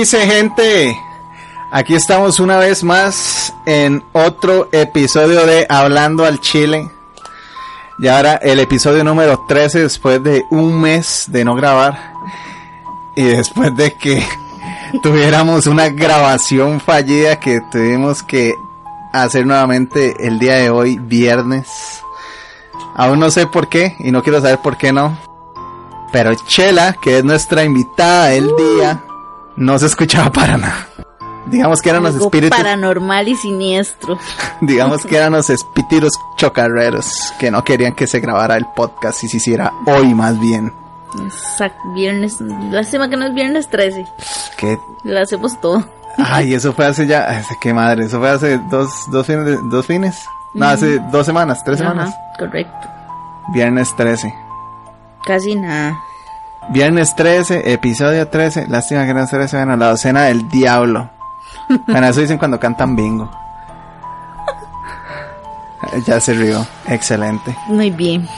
¿Qué me dice gente? Aquí estamos una vez más en otro episodio de Hablando al Chile. Y ahora el episodio número 13 después de un mes de no grabar. Y después de que tuviéramos una grabación fallida que tuvimos que hacer nuevamente el día de hoy, viernes. Aún no sé por qué y no quiero saber por qué no. Pero Chela, que es nuestra invitada del día, no se escuchaba para nada. Digamos que eran los espíritus. paranormal y siniestro. Digamos que eran los espíritus chocarreros que no querían que se grabara el podcast y se hiciera hoy más bien. Exacto, viernes. Lástima que no es viernes 13. Que, Lo hacemos todo. ay, eso fue hace ya, qué madre, eso fue hace dos, dos fines, dos fines. No, hace dos semanas, tres semanas. Correcto. Viernes 13. Casi nada. Viernes 13, episodio 13. Lástima que no se se bueno, la docena del diablo. Bueno, eso dicen cuando cantan bingo. Ya se rió. Excelente. Muy bien.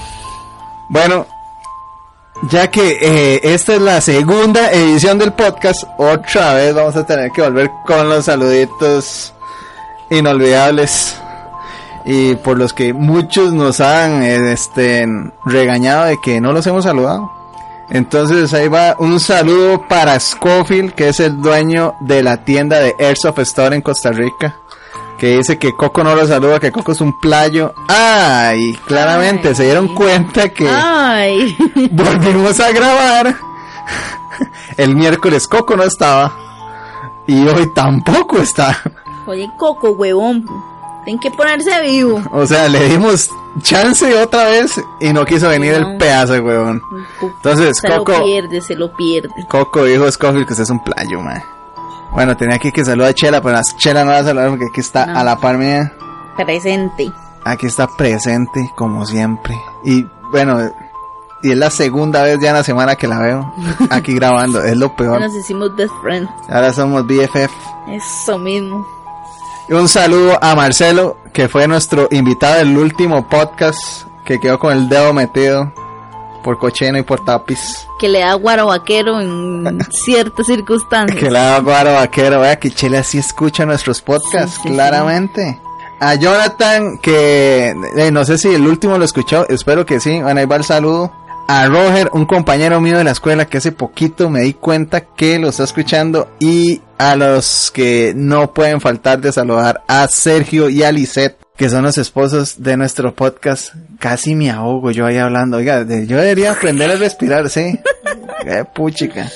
Bueno, ya que eh, esta es la segunda edición del podcast, otra vez vamos a tener que volver con los saluditos inolvidables. Y por los que muchos nos han este, regañado de que no los hemos saludado. Entonces ahí va un saludo para Scofield, que es el dueño de la tienda de Airsoft Store en Costa Rica. Que dice que Coco no lo saluda, que Coco es un playo. ¡Ay! Claramente Ay. se dieron cuenta que Ay. volvimos a grabar. El miércoles Coco no estaba. Y hoy tampoco está. Oye, Coco, huevón. Tienen que ponerse vivo. O sea, le dimos chance otra vez y no quiso venir el pedazo, weón. Entonces, se Coco. lo pierde, se lo pierde. Coco dijo Scofield que usted es un playo, man. Bueno, tenía aquí que saludar a Chela, pero a Chela no va a saludar porque aquí está No. a la par mía. Presente. Aquí está presente, como siempre. Y bueno, y es la segunda vez ya en la semana que la veo aquí grabando. Es lo peor. Nos hicimos best friend. Ahora somos BFF. Eso mismo. Un saludo a Marcelo, que fue nuestro invitado del último podcast, que quedó con el dedo metido por cocheno y por tapiz. Que le da guaro vaquero en ciertas circunstancias. Que la guaro vaquero, vea que Chile así escucha nuestros podcasts, Sí, sí, claramente. A Jonathan, que eh, no sé si el último lo escuchó, espero que sí. Bueno, ahí va el saludo. A Roger, un compañero mío de la escuela que hace poquito me di cuenta que lo está escuchando. Y a los que no pueden faltar de saludar a Sergio y a Lisette, que son los esposos de nuestro podcast. Casi me ahogo yo ahí hablando. Oiga, de- yo debería aprender a respirar, sí. Qué puchica.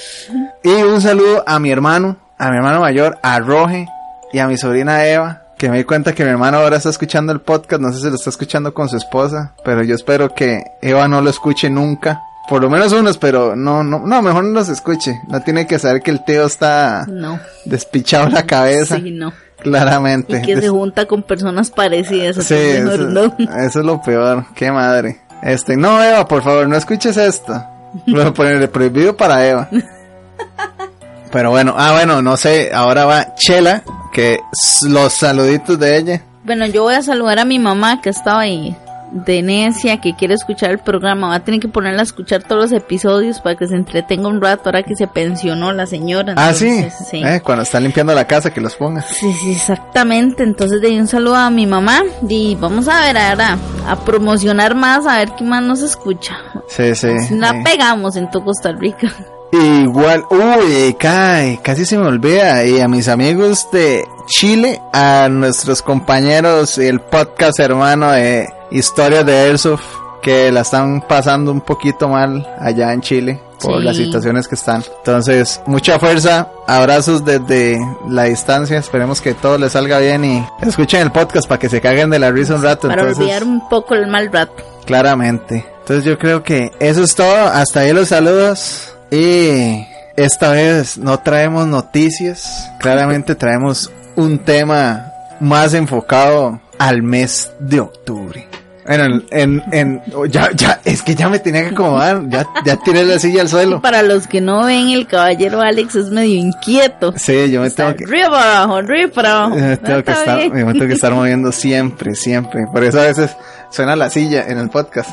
Y un saludo a mi hermano, a mi hermano mayor, a Roge y a mi sobrina Eva, que me di cuenta que mi hermano ahora está escuchando el podcast, no sé si lo está escuchando con su esposa, pero yo espero que Eva no lo escuche nunca. Por lo menos unos, pero no, no, no, mejor no los escuche. No tiene que saber que el tío está No. despichado la cabeza, Sí, no. claramente. Y que se junta con personas parecidas. Sí, mejor eso, no. eso es lo peor, qué madre. Este, no, Eva, por favor, no escuches esto. Voy a ponerle prohibido para Eva. Pero bueno, ah, bueno, no sé, ahora va Chela, que los saluditos de ella. Bueno, yo voy a saludar a mi mamá que estaba ahí de necia, que quiere escuchar el programa. Va a tener que ponerla a escuchar todos los episodios para que se entretenga un rato ahora que se pensionó la señora. Ah, sí, sí. Eh, cuando está limpiando la casa, que los ponga. Sí, sí, exactamente. Entonces de un saludo a mi mamá y vamos a ver ahora a promocionar más, a ver qué más nos escucha. Sí, sí. La eh. pegamos en todo Costa Rica. Igual, uy, cae, casi se me olvida. Y a mis amigos de Chile, a nuestros compañeros del podcast hermano de Historias de Airsoft, que la están pasando un poquito mal allá en Chile por Sí. las situaciones que están. Entonces, mucha fuerza, abrazos desde la distancia. Esperemos que todo les salga bien y escuchen el podcast para que se caguen de la risa un rato. para Entonces, olvidar un poco el mal rato. Claramente. Entonces yo creo que eso es todo. Hasta ahí los saludos. Y esta vez no traemos noticias. Claramente traemos un tema más enfocado al mes de octubre. Bueno, en, en, oh, ya, ya, es que ya me tenía que acomodar, ya, ya tiré la silla al suelo. Para los que no ven, el caballero Alex es medio inquieto. Sí, yo me Está tengo que, Arriba para abajo, arriba para abajo. me tengo que estar, me tengo que estar moviendo siempre, siempre. Por eso a veces suena la silla en el podcast.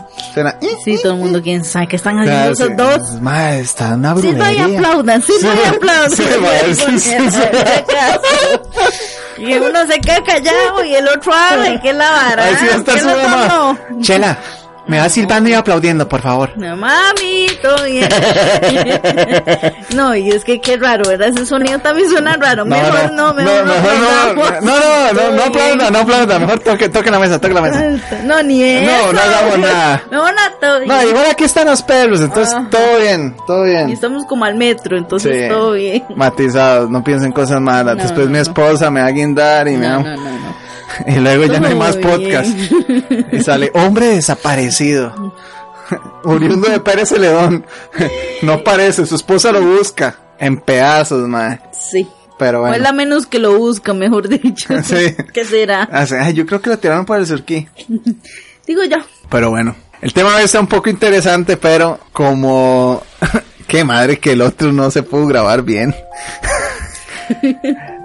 Sí, todo el mundo quién sabe qué están haciendo esos sí. dos. Mae, está una Sí, no y brujería. aplaudan, sí, no y Sí, aplaudan. sí, mae, sí, sí, sí. Y uno se queda callado y el otro habla, y qué la vara. Ahí sí va a estar ¿Qué su mamá. no? Chela, me va silbando y aplaudiendo, por favor. No, mami, todo bien. no, y es que qué raro, ¿verdad? Ese sonido también suena raro. mejor no, mejor no. mejor no, no, no, no, aplauda, no aplauda, mejor toque, toque la mesa, toque la mesa. No, ni eso. No, no hagamos nada. No, no, todo bien. No, igual aquí están los perros, entonces todo bien, todo Y bien. estamos como al metro, entonces todo bien. Matizados, no piensen cosas malas. Después mi esposa me va a guindar y me va... no, no. Y luego ya no hay más bien. podcast. Y sale, hombre desaparecido. Oriundo de Pérez Celedón. No parece, su esposa lo busca. En pedazos, madre. Sí. Pero O es bueno. la menos que lo busca, mejor dicho. Sí. ¿Qué será? Ah, ay, yo creo que lo tiraron por el surquí. Digo yo. Pero bueno. El tema hoy está un poco interesante, pero como... Qué madre que el otro no se pudo grabar bien.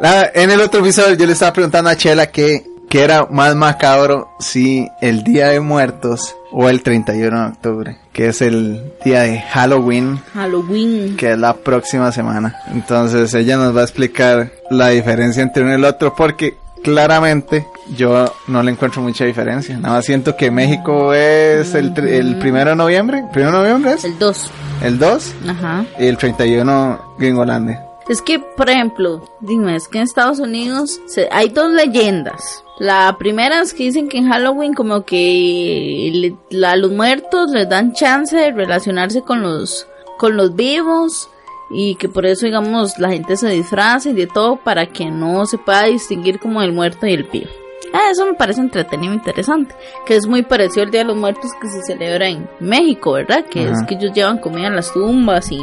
La- en el otro episodio yo le estaba preguntando a Chela que, que era más macabro si el Día de Muertos o el 31 de octubre, que es el día de Halloween, Halloween. que es la próxima semana. Entonces ella nos va a explicar la diferencia entre uno y el otro porque claramente yo no le encuentro mucha diferencia. Nada más siento que México es el, el primero de noviembre. ¿Primero de noviembre es? El 2. El 2 Ajá. y el 31 Gringolandia. Es que, por ejemplo, dime, es que en Estados Unidos se- hay dos leyendas. La primera es que dicen que en Halloween como que le- la- a los muertos les dan chance de relacionarse con los, con los vivos y que por eso, digamos, la gente se disfraza y de todo para que no se pueda distinguir como el muerto y el vivo. Ah, eso me parece entretenido e interesante, que es muy parecido al Día de los Muertos que se celebra en México, ¿verdad? Que es que ellos llevan comida a las tumbas y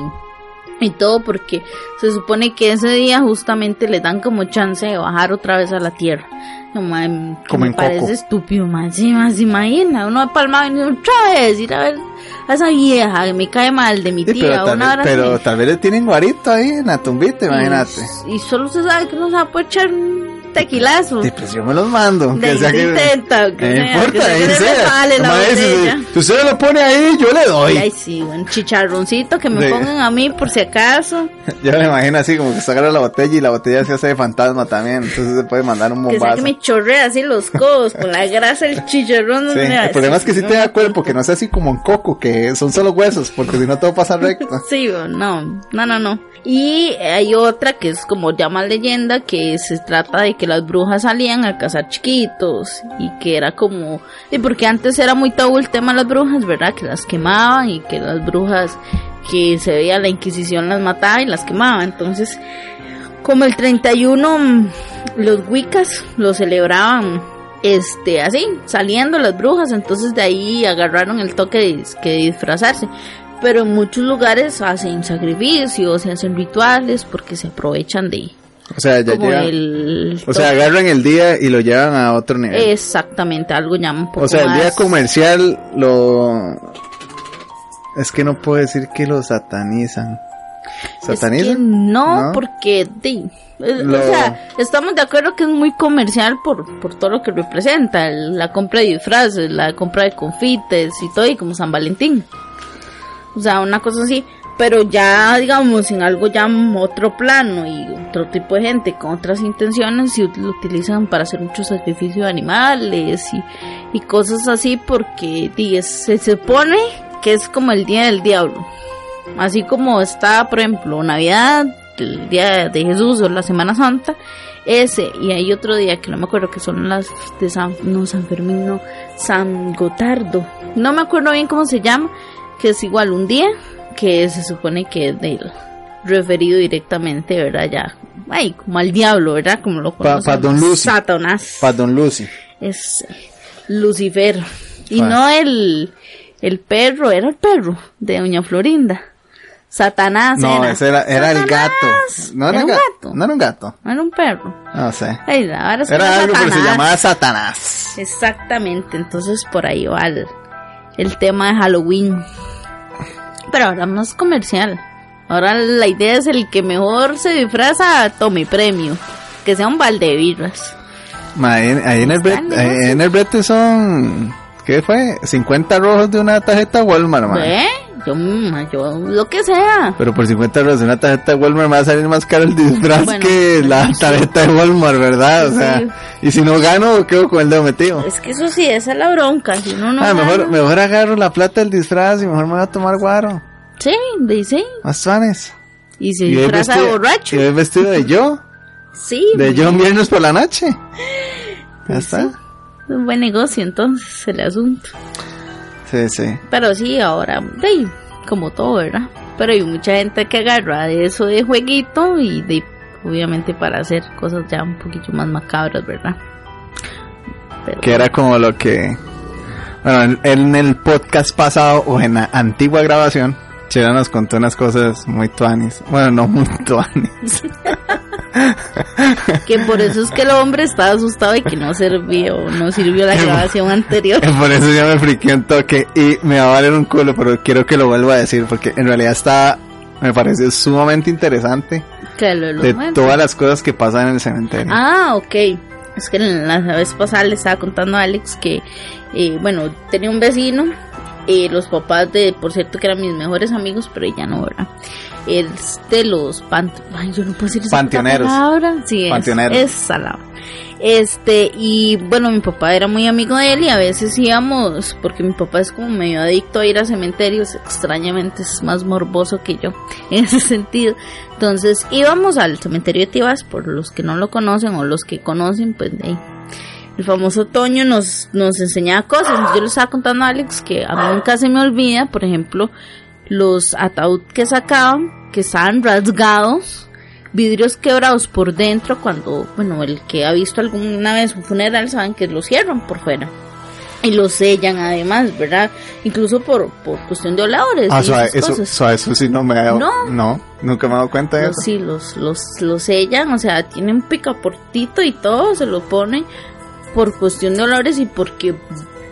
y todo porque se supone que ese día justamente le dan como chance de bajar otra vez a la tierra. No, ma, que Como me en parece Coco. estúpido, ma, sí, ma, se imagina, uno de Palma y otra vez ir a ver a esa vieja que me cae mal de mi Sí, tía, pero, tal una vez, hora pero tal vez le tienen guarito ahí en la tumbita, imagínate. Y, y solo se sabe que no se va a poder echar un tequilazo. Sí, pues yo me los mando. De que sea se que, intenta, que no sea, que importa, sea que ahí se sea. resbale la botella. si usted lo pone ahí, yo le doy. Ay, sí, un chicharroncito que me Sí. pongan a mí por si acaso. Yo me imagino así como que se agarra la botella y la botella se hace de fantasma también. Entonces se puede mandar un Que sea bombazo. que me chorrea así los codos con la grasa del chicharrón. Sí, el problema es que sí te da cuerpo, que no sea así como en coco, que son solo huesos, porque si no todo pasa recto. Sí, no, no, no, no. Y hay otra que es como más leyenda, que se trata de que las brujas salían a cazar chiquitos y que era como... Y porque antes era muy tabú el tema de las brujas, ¿verdad? Que las quemaban y que las brujas que se veía la Inquisición las mataba y las quemaba. Entonces, como el 31, mm, los Wiccas lo celebraban este así, saliendo las brujas, entonces de ahí agarraron el toque de, que disfrazarse. Pero en muchos lugares hacen sacrificios, se hacen rituales porque se aprovechan de O sea, ya como llegan. el O sea, agarran el día y lo llevan a otro nivel. exactamente algo llaman un poco o sea, el día más- comercial lo. Es que no puedo decir que lo satanizan. Es que ¿Satanizan? no, ¿No? porque di, eh, Lo- o sea, estamos de acuerdo que es muy comercial por, por todo lo que representa, el- la compra de disfraces, la compra de confites y todo, y como San Valentín. O sea, una cosa así, pero ya digamos en algo ya otro plano y otro tipo de gente con otras intenciones y lo utilizan para hacer mucho sacrificio de animales y, y cosas así porque di, es- se supone que es como el día del diablo. Así como está, por ejemplo, Navidad, el día de Jesús o la Semana Santa, ese, y hay otro día que no me acuerdo que son las de San, no, San Fermín, no, San Gotardo. No me acuerdo bien cómo se llama, que es igual un día que se supone que es del referido directamente, ¿verdad? Ya, ay, como al diablo, ¿verdad? Como lo pa conocemos. Don Lucy. Satanás Para Don Lucy. es Lucifer. Y Ah. no el, el perro, era el perro de Doña Florinda. Satanás No, era. ese era, era el gato. No era, ¿Era un ga- gato? No era un gato. No era un perro. No sé. Ay, ahora se Era algo, pero se llamaba Satanás. Exactamente, entonces por ahí va el, el tema de Halloween. Pero ahora más comercial. Ahora la idea es el que mejor se disfraza, tome premio. Que sea un balde de birras. Ma, ahí, ahí en el brete, ahí en el brete son, ¿qué fue? 50 rojos de una tarjeta Walmart, ma. ¿Ve? Yo, mm, yo, lo que sea. Pero por 50 rojos de una tarjeta Walmart me va a salir más caro el disfraz Bueno, que la sí. tarjeta de Walmart, ¿verdad? O sea, Sí. y si no gano, quedo con el dedo metido. Es que eso sí, esa es la bronca. Si uno no ah, mejor, gana- mejor agarro la plata del disfraz y mejor me voy a tomar guaro. Sí, dice. Más fanes. Y se Y disfraza de borracho. Y vestido de yo. Sí. De yo un viernes por la noche. Ya Sí. está. Es un buen negocio entonces el asunto. Sí, sí. Pero sí, ahora, de, como todo, ¿verdad? Pero hay mucha gente que agarra de eso de jueguito y de, obviamente para hacer cosas ya un poquito más macabras, ¿verdad? Pero, Que era como lo que... Bueno, en, en el podcast pasado o en la antigua grabación, Chela nos contó unas cosas muy tuanis. Bueno, no muy tuanis. que por eso es que el hombre estaba asustado y que no sirvió, no sirvió la grabación anterior. Por eso ya me friqué un toque y me va a valer un culo, pero quiero que lo vuelva a decir porque en realidad está... Me parece sumamente interesante Que lo de todas las cosas que pasan en el cementerio. Ah, ok. Es que la vez pasada le estaba contando a Alex que, eh, bueno, tenía un vecino, eh, los papás de, por cierto, que eran mis mejores amigos, pero ella no, ¿verdad? Es de los pant Ay, yo no puedo decir Panteoneros. Sí, es, Panteoneros. esa la- Este, y bueno, mi papá era muy amigo de él y a veces íbamos, porque mi papá es como medio adicto a ir a cementerios, extrañamente es más morboso que yo en ese sentido. Entonces íbamos al cementerio de Tibas, por los que no lo conocen o los que conocen, pues de ahí. El famoso Toño nos, nos enseñaba cosas. Yo le estaba contando a Alex que a mí nunca se me olvida, por ejemplo, los ataúd que sacaban, que estaban rasgados, vidrios quebrados por dentro, cuando, bueno, el que ha visto alguna vez un funeral saben que lo cierran por fuera. Y lo sellan además, ¿verdad? Incluso por, por cuestión de olores. Ah, y suave, esas eso, cosas. suave, eso sí no me ha dado. No. No, nunca me he dado cuenta de Los, eso. sí, los, los, los sellan, o sea, tienen picaportito y todo, se lo ponen por cuestión de olores y porque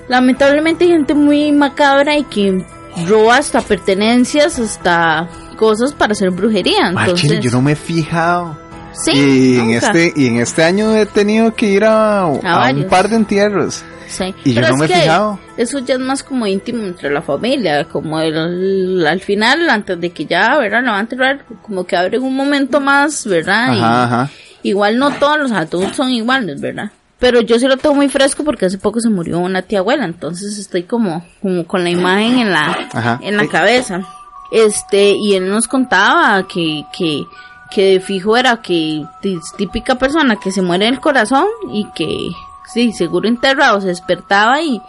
lamentablemente hay gente muy macabra y que roba hasta pertenencias, hasta cosas para hacer brujería. Entonces, chile, yo no me he fijado. sí, y en este y en este año he tenido que ir a, a un par de entierros Sí. y yo no me he fijado. Eso ya es más como íntimo entre la familia, como el, al final, antes de que ya, ¿verdad? Lo van como que abren un momento más, ¿verdad? Y- Ajá, ajá. Igual no todos los adultos son iguales, ¿verdad? Pero yo sí lo tengo muy fresco porque hace poco se murió una tía abuela, entonces estoy como, como con la imagen en la, Ajá. en la Eh. cabeza. Este, y él nos contaba que, que, que de fijo era que tí- típica persona que se muere del corazón y que, sí, seguro enterrado se despertaba y,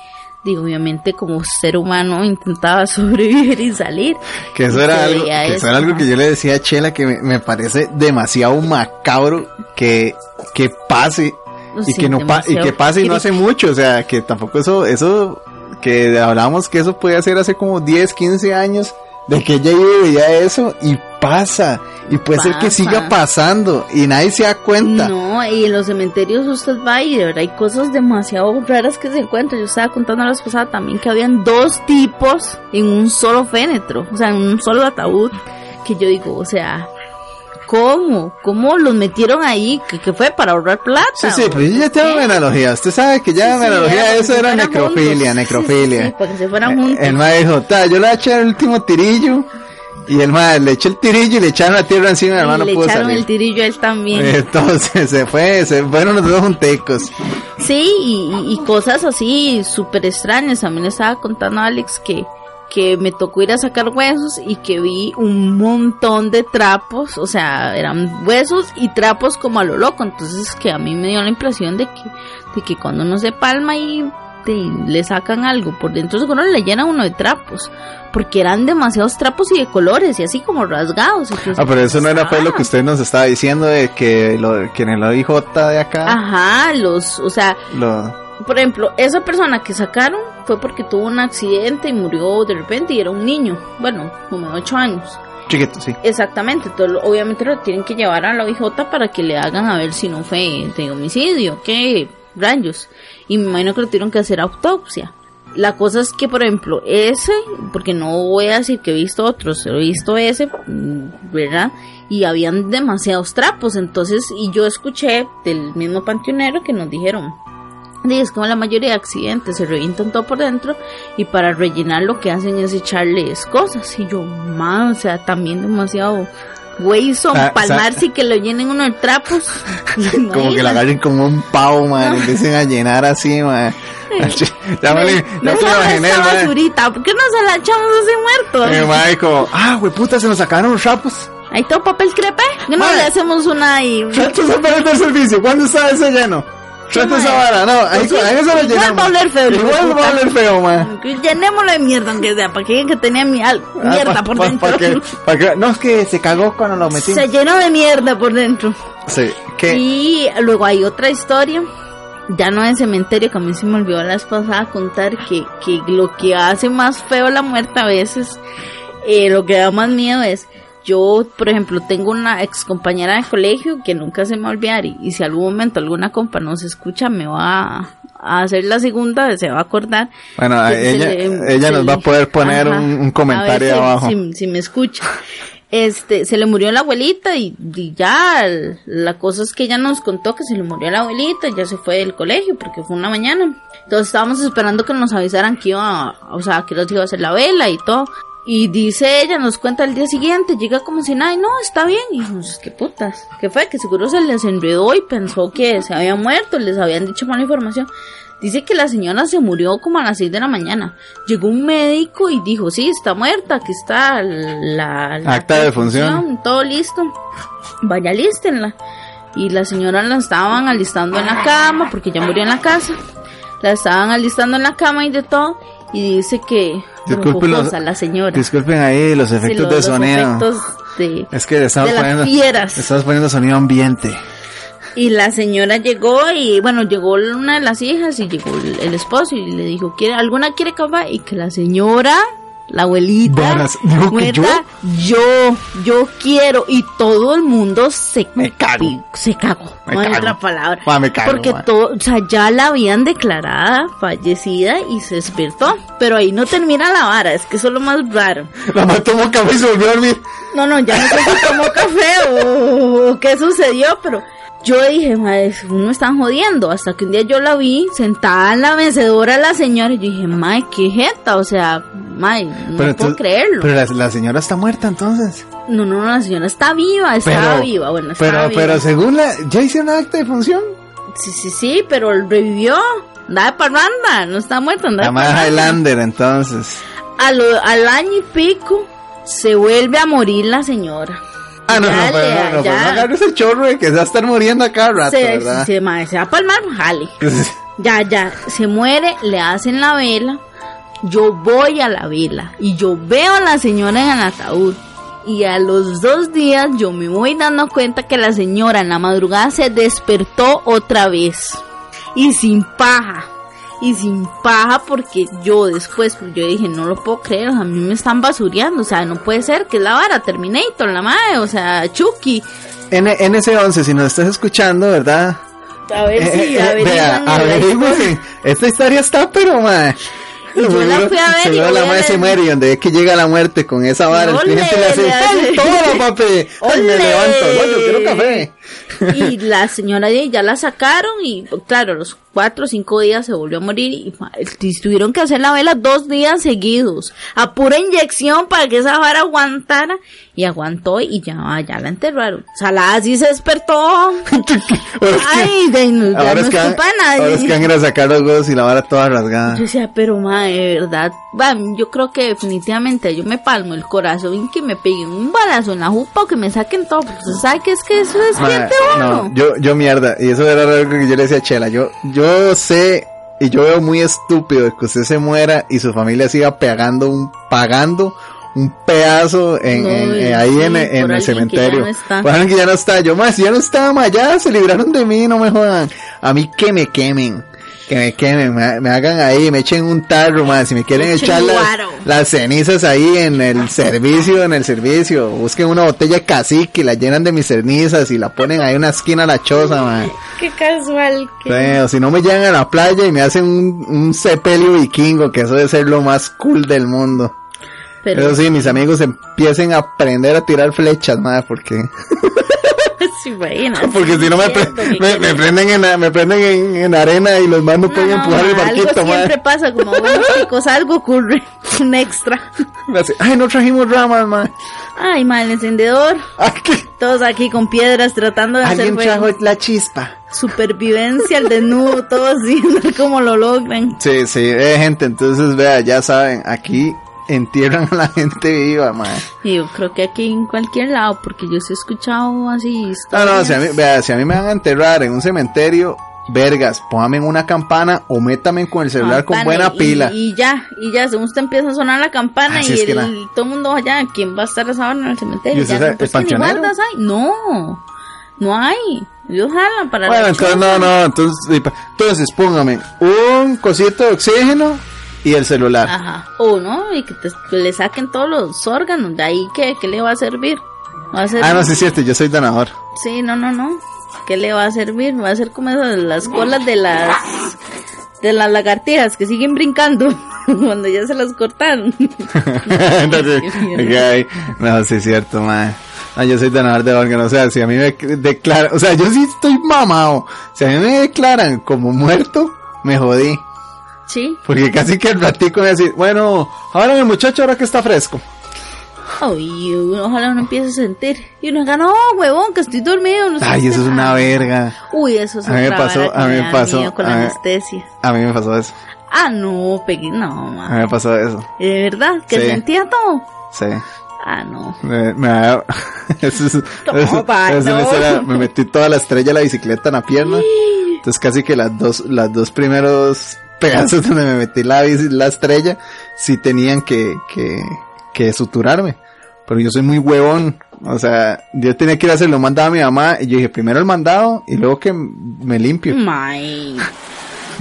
digo, obviamente como ser humano intentaba sobrevivir y salir. Que eso era algo, que eso era algo que yo le decía a Chela que me, me parece demasiado macabro que, que pase y Sí, que no pa- y que pase y no hace mucho, o sea, que tampoco eso eso que hablamos que eso puede ser hace como 10, 15 años de que ella veía eso y pasa y puede ser que Pasa. siga pasando y nadie se da cuenta. No, y en los cementerios usted va y de verdad hay cosas demasiado raras que se encuentran. Yo estaba contando la vez pasada también que habían dos tipos en un solo fénetro, o sea, en un solo ataúd, que yo digo, o sea, ¿cómo? ¿Cómo los metieron ahí? ¿Que, que fue para ahorrar plata? Sí, sí, ¿O pero yo ya tengo qué? una analogía. Usted sabe que ya Sí, sí, analogía de eso era necrofilia, juntos. Sí, sí, necrofilia. sí, para que se fueran juntos. El mae dijo, "Ta, yo le voy a echar el último tirillo. Y el mae le echó el tirillo y le echaron la tierra encima, Y el mae no le pudo echaron salir. el tirillo a él también. Entonces se fue, se fueron los dos juntecos. Sí, y, y- y cosas así súper extrañas. A mí le estaba contando a Alex que, que me tocó ir a sacar huesos y que vi un montón de trapos, o sea, eran huesos y trapos como a lo loco. Entonces que a mí me dio la impresión de que, de que cuando uno se palma y te- le sacan algo por dentro, seguro le llenan uno de trapos. Porque eran demasiados trapos y de colores y así como rasgados. y que Ah, pero eso no era pues lo que Ah. usted nos estaba diciendo de que lo, que en el OIJ de acá, Ajá, los, o sea, lo, por ejemplo, esa persona que sacaron fue porque tuvo un accidente y murió de repente y era un niño, bueno, como de 8 años. Chiquito, sí. Exactamente, entonces obviamente lo tienen que llevar a la OIJ para que le hagan a ver si no fue de homicidio, qué rayos. Y me imagino que lo tuvieron que hacer autopsia. La cosa es que, por ejemplo, ese, porque no voy a decir que he visto otros, he visto ese, ¿verdad? Y habían demasiados trapos, entonces, y yo escuché del mismo panteonero que nos dijeron, es como la mayoría de accidentes, se revientan todo por dentro y para rellenar lo que hacen es echarles cosas. Y yo, man, o sea, también demasiado güey son Ah, palmarse y que lo llenen uno de trapos. Como que la agarren como un pavo, man, empiecen a llenar así, man. ya me, ya no se lo imaginé, basurita, ¿por qué no se la echamos a ese muerto? Mi madre como, ah, güey, puta, se nos sacaron los trapos. Ahí todo papel crepe. ¿Por qué no le hacemos una y... ¿Cuántos aparatos de servicio? ¿Cuándo está ese lleno? Trata esa vara, no, ahí, Pues sí, ahí eso lo igual va a oler feo, Igual va puta. a oler feo, man. Llenémoslo de mierda, aunque sea, para que digan que tenía mi al- mierda Ah, pa- por pa- dentro. pa' que- pa' que- no, es que se cagó cuando lo metimos. Se llenó de mierda por dentro. Sí, que Y luego hay otra historia, ya no en cementerio, que a mí se me olvidó la vez pasada contar que, que lo que hace más feo la muerte a veces, eh, lo que da más miedo es, yo, por ejemplo, tengo una ex compañera de colegio que nunca se me va a olvidar y, y si algún momento alguna compa no se escucha, me va a, hacer la segunda, se va a acordar. Bueno, ella, le- ella nos va a poder poner Ajá. un, comentario si- abajo. Si, si me escucha. Este, se le murió la abuelita y, y ya, la cosa es que ella nos contó que se le murió la abuelita y ya se fue del colegio porque fue una mañana. Entonces estábamos esperando que nos avisaran que iba, o sea, que nos iba a hacer la vela y todo. Y dice ella, nos cuenta el día siguiente, llega como si nada, no, está bien. Y dijimos, qué putas, ¿qué fue? Que seguro se les enredó y pensó que se había muerto, les habían dicho mala información. Dice que la señora se murió como a las 6 de la mañana. Llegó un médico y dijo, sí, está muerta, aquí está la, la Acta de defunción. todo listo. Vaya, lístenla. Y la señora la estaban alistando en la cama, porque ya murió en la casa. La estaban alistando en la cama y de todo. Y dice que... Disculpen los- la señora. Disculpen ahí los Sí, efectos los- de sonido. efectos de- Es que le estamos de las poniendo, le estamos poniendo sonido ambiente. Y la señora llegó y bueno, llegó una de las hijas y llegó el, el esposo y le dijo, ¿quiere, ¿alguna quiere café? Y que la señora, la abuelita, que yo, yo quiero. Y todo el mundo se, Me cago. se cagó. No hay cago. otra palabra. Ma, me cago, Porque ma. todo, o sea, ya la habían declarada fallecida y se despertó. Pero ahí no termina la vara, es que eso es lo más raro. La mamá tomó café y se volvió a dormir. No, no, ya no sé si tomó café o, o qué sucedió, pero yo dije, madre, uno están jodiendo. Hasta que un día yo la vi sentada en la mecedora la señora y yo dije, madre, qué jeta, o sea, madre, no puedo creerlo. Pero la, la señora está muerta entonces. no, no, no, la señora está viva, estaba Pero- viva, bueno, Pero, viva. pero según la, ya hicieron acta de función. Sí, sí, sí, pero revivió. Andaba de parranda, no está muerta, La parranda. Highlander entonces. A lo- al año y pico se vuelve a morir la señora. Ah, no, no, pero no, no, pero no agarres el chorro de que se va a estar muriendo a cada rato, se, ¿verdad? se, se va a palmar, jale. Ya, ya, se muere, le hacen la vela, yo voy a la vela y yo veo a la señora en el ataúd. Y a los dos días yo me voy dando cuenta que la señora en la madrugada se despertó otra vez. Y sin paja. Y sin paja porque yo después, pues yo dije, no lo puedo creer, o sea, a mí me están basureando, o sea, no puede ser que es la vara, Terminator, la madre, o sea, Chucky. N NS11, si nos estás escuchando, ¿verdad? A ver si, Eh, eh, a ver, a la ver, dicen, esta historia está, pero, madre. Y yo la fui a ver y Seguro la madre se muere y donde es que llega la muerte con esa vara, el cliente le hace, ¡toma, papi! ¡Ay, me levanto! ¡No, yo quiero café! y la señora ya la sacaron y claro, los cuatro o cinco días se volvió a morir y, y tuvieron que hacer la vela dos días seguidos a pura inyección para que esa vara aguantara y aguantó y ya, ya la enterraron. Salada sí se despertó. Ahora es que- Ay, de, ya ahora no es es que, nadie. ahora es que van a sacar los huevos y la vara toda rasgada. Yo decía, pero ma, de verdad, va, yo creo que definitivamente yo me palmo el corazón y que me peguen un balazo en la jupa o que me saquen todo, porque sabe que es que eso es Ma, gente no, yo, yo mierda, y eso era algo que yo le decía a Chela, yo, yo sé y yo veo muy estúpido que usted se muera y su familia siga pagando un, pagando un pedazo en, No, en- en- ahí sí, en, el que cementerio. ya no alguien que ya no está. Yo más, si ya no estaba más, ya se libraron de mí, no me jodan. A mí que me quemen. Que me quemen, me, me hagan ahí, me echen un tarro más, si me quieren echar las, cenizas ahí en el servicio, en el servicio, busquen una botella de cacique y la llenan de mis cenizas y la ponen ahí en una esquina a la choza, man. Qué casual. que- Sí, o si no me llegan a la playa y me hacen un, un sepelio vikingo, que eso debe ser lo más cool del mundo. Pero Eso sí, mis amigos empiecen a aprender a tirar flechas, madre, porque, sí, bueno, porque si no me, pre- me, me prenden en, me prenden en, en arena y los más no pueden No, empujar el barquito, algo siempre pasa, como buenos chicos, algo ocurre, un extra. Ay, no trajimos ramas, madre. Ay, mal encendedor, Ay, que todos aquí con piedras tratando de hacer alguien fuego. trajo la chispa. supervivencia al desnudo, todos viendo cómo lo logran. Sí, sí, eh, gente, entonces vea, ya saben, aquí entierran a la gente viva, madre. Y yo creo que aquí en cualquier lado, porque yo sí he escuchado así No, historias. no, si a mí, vea, si a mí me van a enterrar en un cementerio, vergas, póngame en una campana o métame con el celular con buena y- pila. Y, ya, y ya, según usted empieza a sonar la campana Así y el- la- todo el mundo allá, ¿quién va a estar esa hora en el ¿Y cementerio? usted Ya, sabe, no, pues el guardas hay. No, no hay. Ellos jalan para Bueno, entonces no, no, entonces, entonces póngame un cosito de oxígeno y el celular. Ajá. O no, y que te- le saquen todos los órganos. De ahí, ¿qué, qué le va a servir? Va a servir. Ah, no, sí es cierto, yo soy donador. Sí, no, no, no. ¿Qué le va a servir? Va a ser como esas, las colas de las de las lagartijas que siguen brincando cuando ya se las cortaron. Entonces, no, sí es cierto, man. No, yo soy donador de órganos, o sea, si a mí me declaran, o sea, yo sí estoy mamado. Si a mí me declaran como muerto, me jodí. Sí. Porque casi que el ratico me decir, bueno, ahora el muchacho ahora que está fresco. Ay, ojalá uno empiece a sentir. Y uno diga, no, huevón, que estoy dormido. no Ay, qué". eso es una verga. Uy, eso es A mí me pasó, a mí me pasó, con a la mí- anestesia. A mí me pasó eso. Ah, no, pegué, no, A mí man. me pasó eso. ¿De verdad? ¿Que Sí. sentía todo? Sí. Ah, no. Me, me, eso es- No, eso- pa, eso no. era- me metí toda la estrella de la bicicleta en la pierna. Entonces casi que las dos, las dos primeros pedazos donde me metí la, la estrella, sí tenían que, que, que suturarme. Pero yo soy muy huevón. O sea, yo tenía que ir a hacer lo mandado a mi mamá y yo dije primero el mandado y luego que me limpio. My.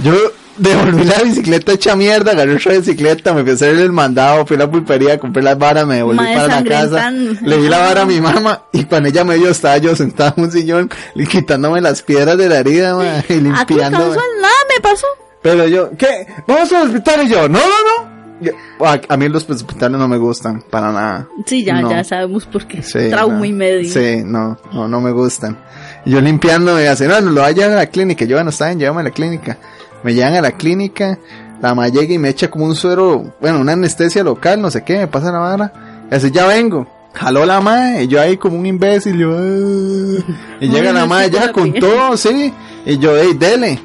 Yo devolví la bicicleta hecha mierda, agarré otra bicicleta, me fui a hacer el mandado, fui a la pulpería, compré las varas, me devolví para la casa, le di la vara a mi mamá y cuando ella me vio estaba yo sentado en un sillón quitándome las piedras de la herida ma, y limpiándome. casual, nada me pasó. Pero yo, ¿qué? ¿Vamos al hospital? Y yo, no, no, no. Yo- a, a mí los hospitales no me gustan, para nada. Sí, ya, No. ya sabemos por qué. Sí, Trauma no. y medio. Sí, no, no, no me gustan. Y yo limpiando y así, no, lo vayan a la clínica. Yo, bueno, está bien, llévame a la clínica. Me llevan a la clínica, la ma llega y me echa como un suero, bueno, una anestesia local, no sé qué, me pasa la vara. Y así, ya vengo. Jaló la ma y yo ahí como un imbécil, yo, "Ah". y llega Ay, la no, ma chico, ya con todo, sí. Y yo, hey, dele.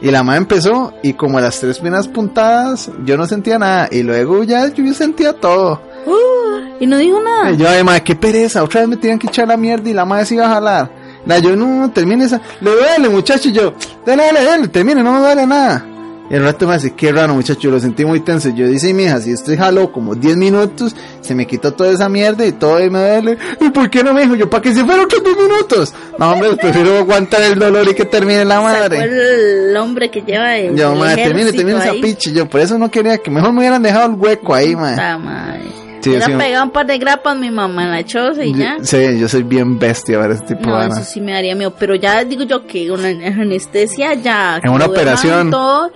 Y la ma empezó y como las tres primeras puntadas yo no sentía nada y luego ya yo sentía todo. Uh, y no dijo nada. Y yo, ay, madre, qué pereza, otra vez me tenían que echar la mierda y la madre se iba a jalar. La yo, no, no, termine esa, le duele, muchacho, y yo, dale, dale, dale, termine, no me duele nada. Y el rato me dice, qué raro, muchacho, lo sentí muy tenso. Yo dice, mija, si estoy jaló como 10 minutos, se me quitó toda esa mierda y todo y me duele. ¿Y por qué no me dijo? Yo, para que se fuera otros 10 minutos. No, hombre, prefiero aguantar el dolor y que termine la madre. el hombre que lleva el, Yo, madre, termine, termine esa ahí. picha. Yo, por eso no quería que mejor me hubieran dejado el hueco ahí, madre. Puta madre. Sí, Hubiera sí. pegado un par de grapas mi mamá en la choza y ya. Yo- Sí, yo soy bien bestia para este tipo de No, eso sí me daría miedo. Pero ya digo yo que una anestesia ya. En una operación. todo,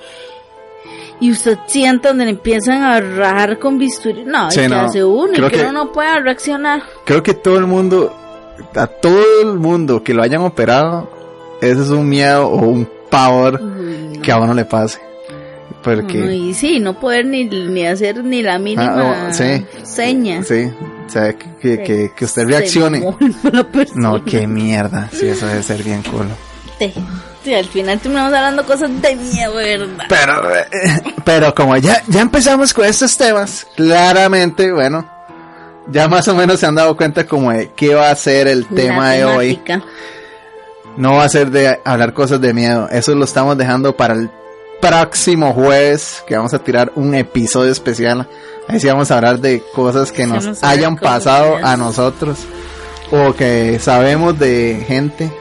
y usted siente donde le empiezan a rajar con bisturí. No, Sí, y no. hace uno Creo y que, que- uno no pueda reaccionar. creo que todo el mundo, a todo el mundo que lo hayan operado, ese es un miedo o un pavor Uy, no. que a uno le pase. Porque, y sí, no poder ni, ni hacer ni la mínima Ah, oh, sí. seña. sí, o sea, que, que, que, que usted reaccione. No, qué mierda, sí, eso debe ser bien culo. Sí, sí, al final terminamos hablando cosas de miedo, ¿verdad? Pero, eh, pero como ya, ya empezamos con estos temas, claramente, bueno, ya más o menos se han dado cuenta como de qué va a ser el tema La de hoy. No va a ser de hablar cosas de miedo. Eso lo estamos dejando para el próximo jueves, que vamos a tirar un episodio especial. Ahí sí vamos a hablar de cosas que Sí, nos hayan pasado a nosotros. O que sabemos de gente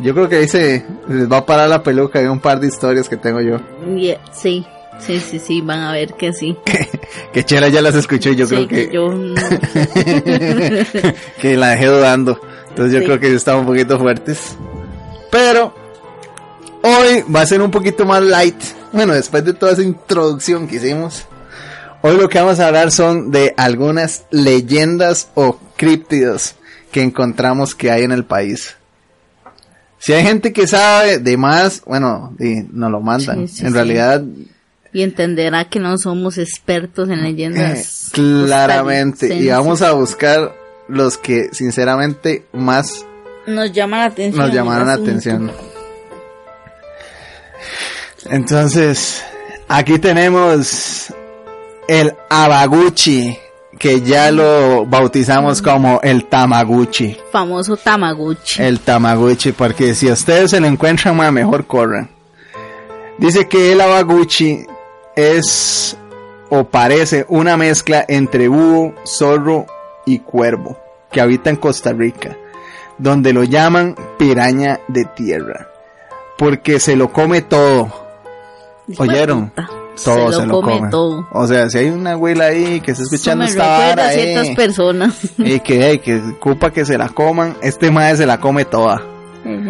Yo creo que ahí se les va a parar la peluca de un par de historias que tengo yo. Yeah, sí, sí, sí, sí, van a ver que sí. que Chela ya las escuchó y yo Sí, creo que, yo que la dejé dudando. Entonces yo Sí. creo que estaban un poquito fuertes. Pero hoy va a ser un poquito más light. Bueno, después de toda esa introducción que hicimos. Hoy lo que vamos a hablar son de algunas leyendas o críptidos que encontramos que hay en el país. Si hay gente que sabe de más, bueno, y nos lo mandan. Sí, sí, en sí. realidad, y entenderá que no somos expertos en eh, leyendas. claramente. Y vamos a buscar los que sinceramente más Nos llama la atención. nos llamaron la atención. Entonces, aquí tenemos el Abaguchi, que ya lo bautizamos como el Tamaguchi. Famoso Tamaguchi. El Tamaguchi, porque si a ustedes se lo encuentran, mejor corran. Dice que el Abaguchi es o parece una mezcla entre búho, zorro y cuervo, que habita en Costa Rica, donde lo llaman piraña de tierra, porque se lo come todo. ¿Oyeron? Todo se, lo, come, todo. O sea, si hay una abuela ahí que está Eso escuchando me esta vara a ciertas ahí, personas. y que, hey, que ocupa que se la coman, este madre se la come toda.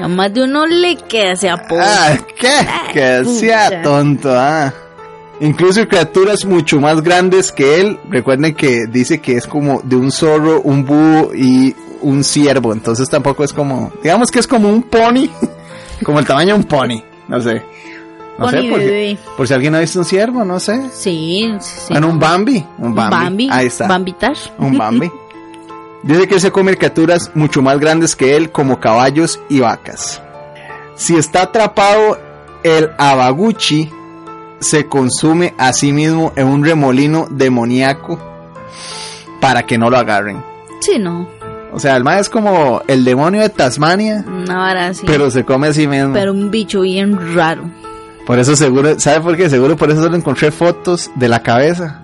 A más de uno le queda apodo. Ah, ¿qué? Que pucha. sea tonto, ah. Incluso criaturas mucho más grandes que él. Recuerden que dice que es como de un zorro, un búho y un ciervo. Entonces tampoco es como, digamos que es como un pony. como el tamaño de un pony. No sé. No sé, Pony porque, bebé. por si alguien ha visto un ciervo, no sé. Sí, sí. sí. Bueno, un Bambi. Un Bambi. Bambi. Ahí está. Bambitas. Un Bambi. Dice que se come criaturas mucho más grandes que él, como caballos y vacas. Si está atrapado, el abaguchi se consume a sí mismo en un remolino demoníaco para que no lo agarren. Sí, no. O sea, el más es como el demonio de Tasmania, Una vara así. pero se come a sí mismo. Pero un bicho bien raro. Por eso seguro, ¿sabe por qué? Seguro por eso solo encontré fotos de la cabeza.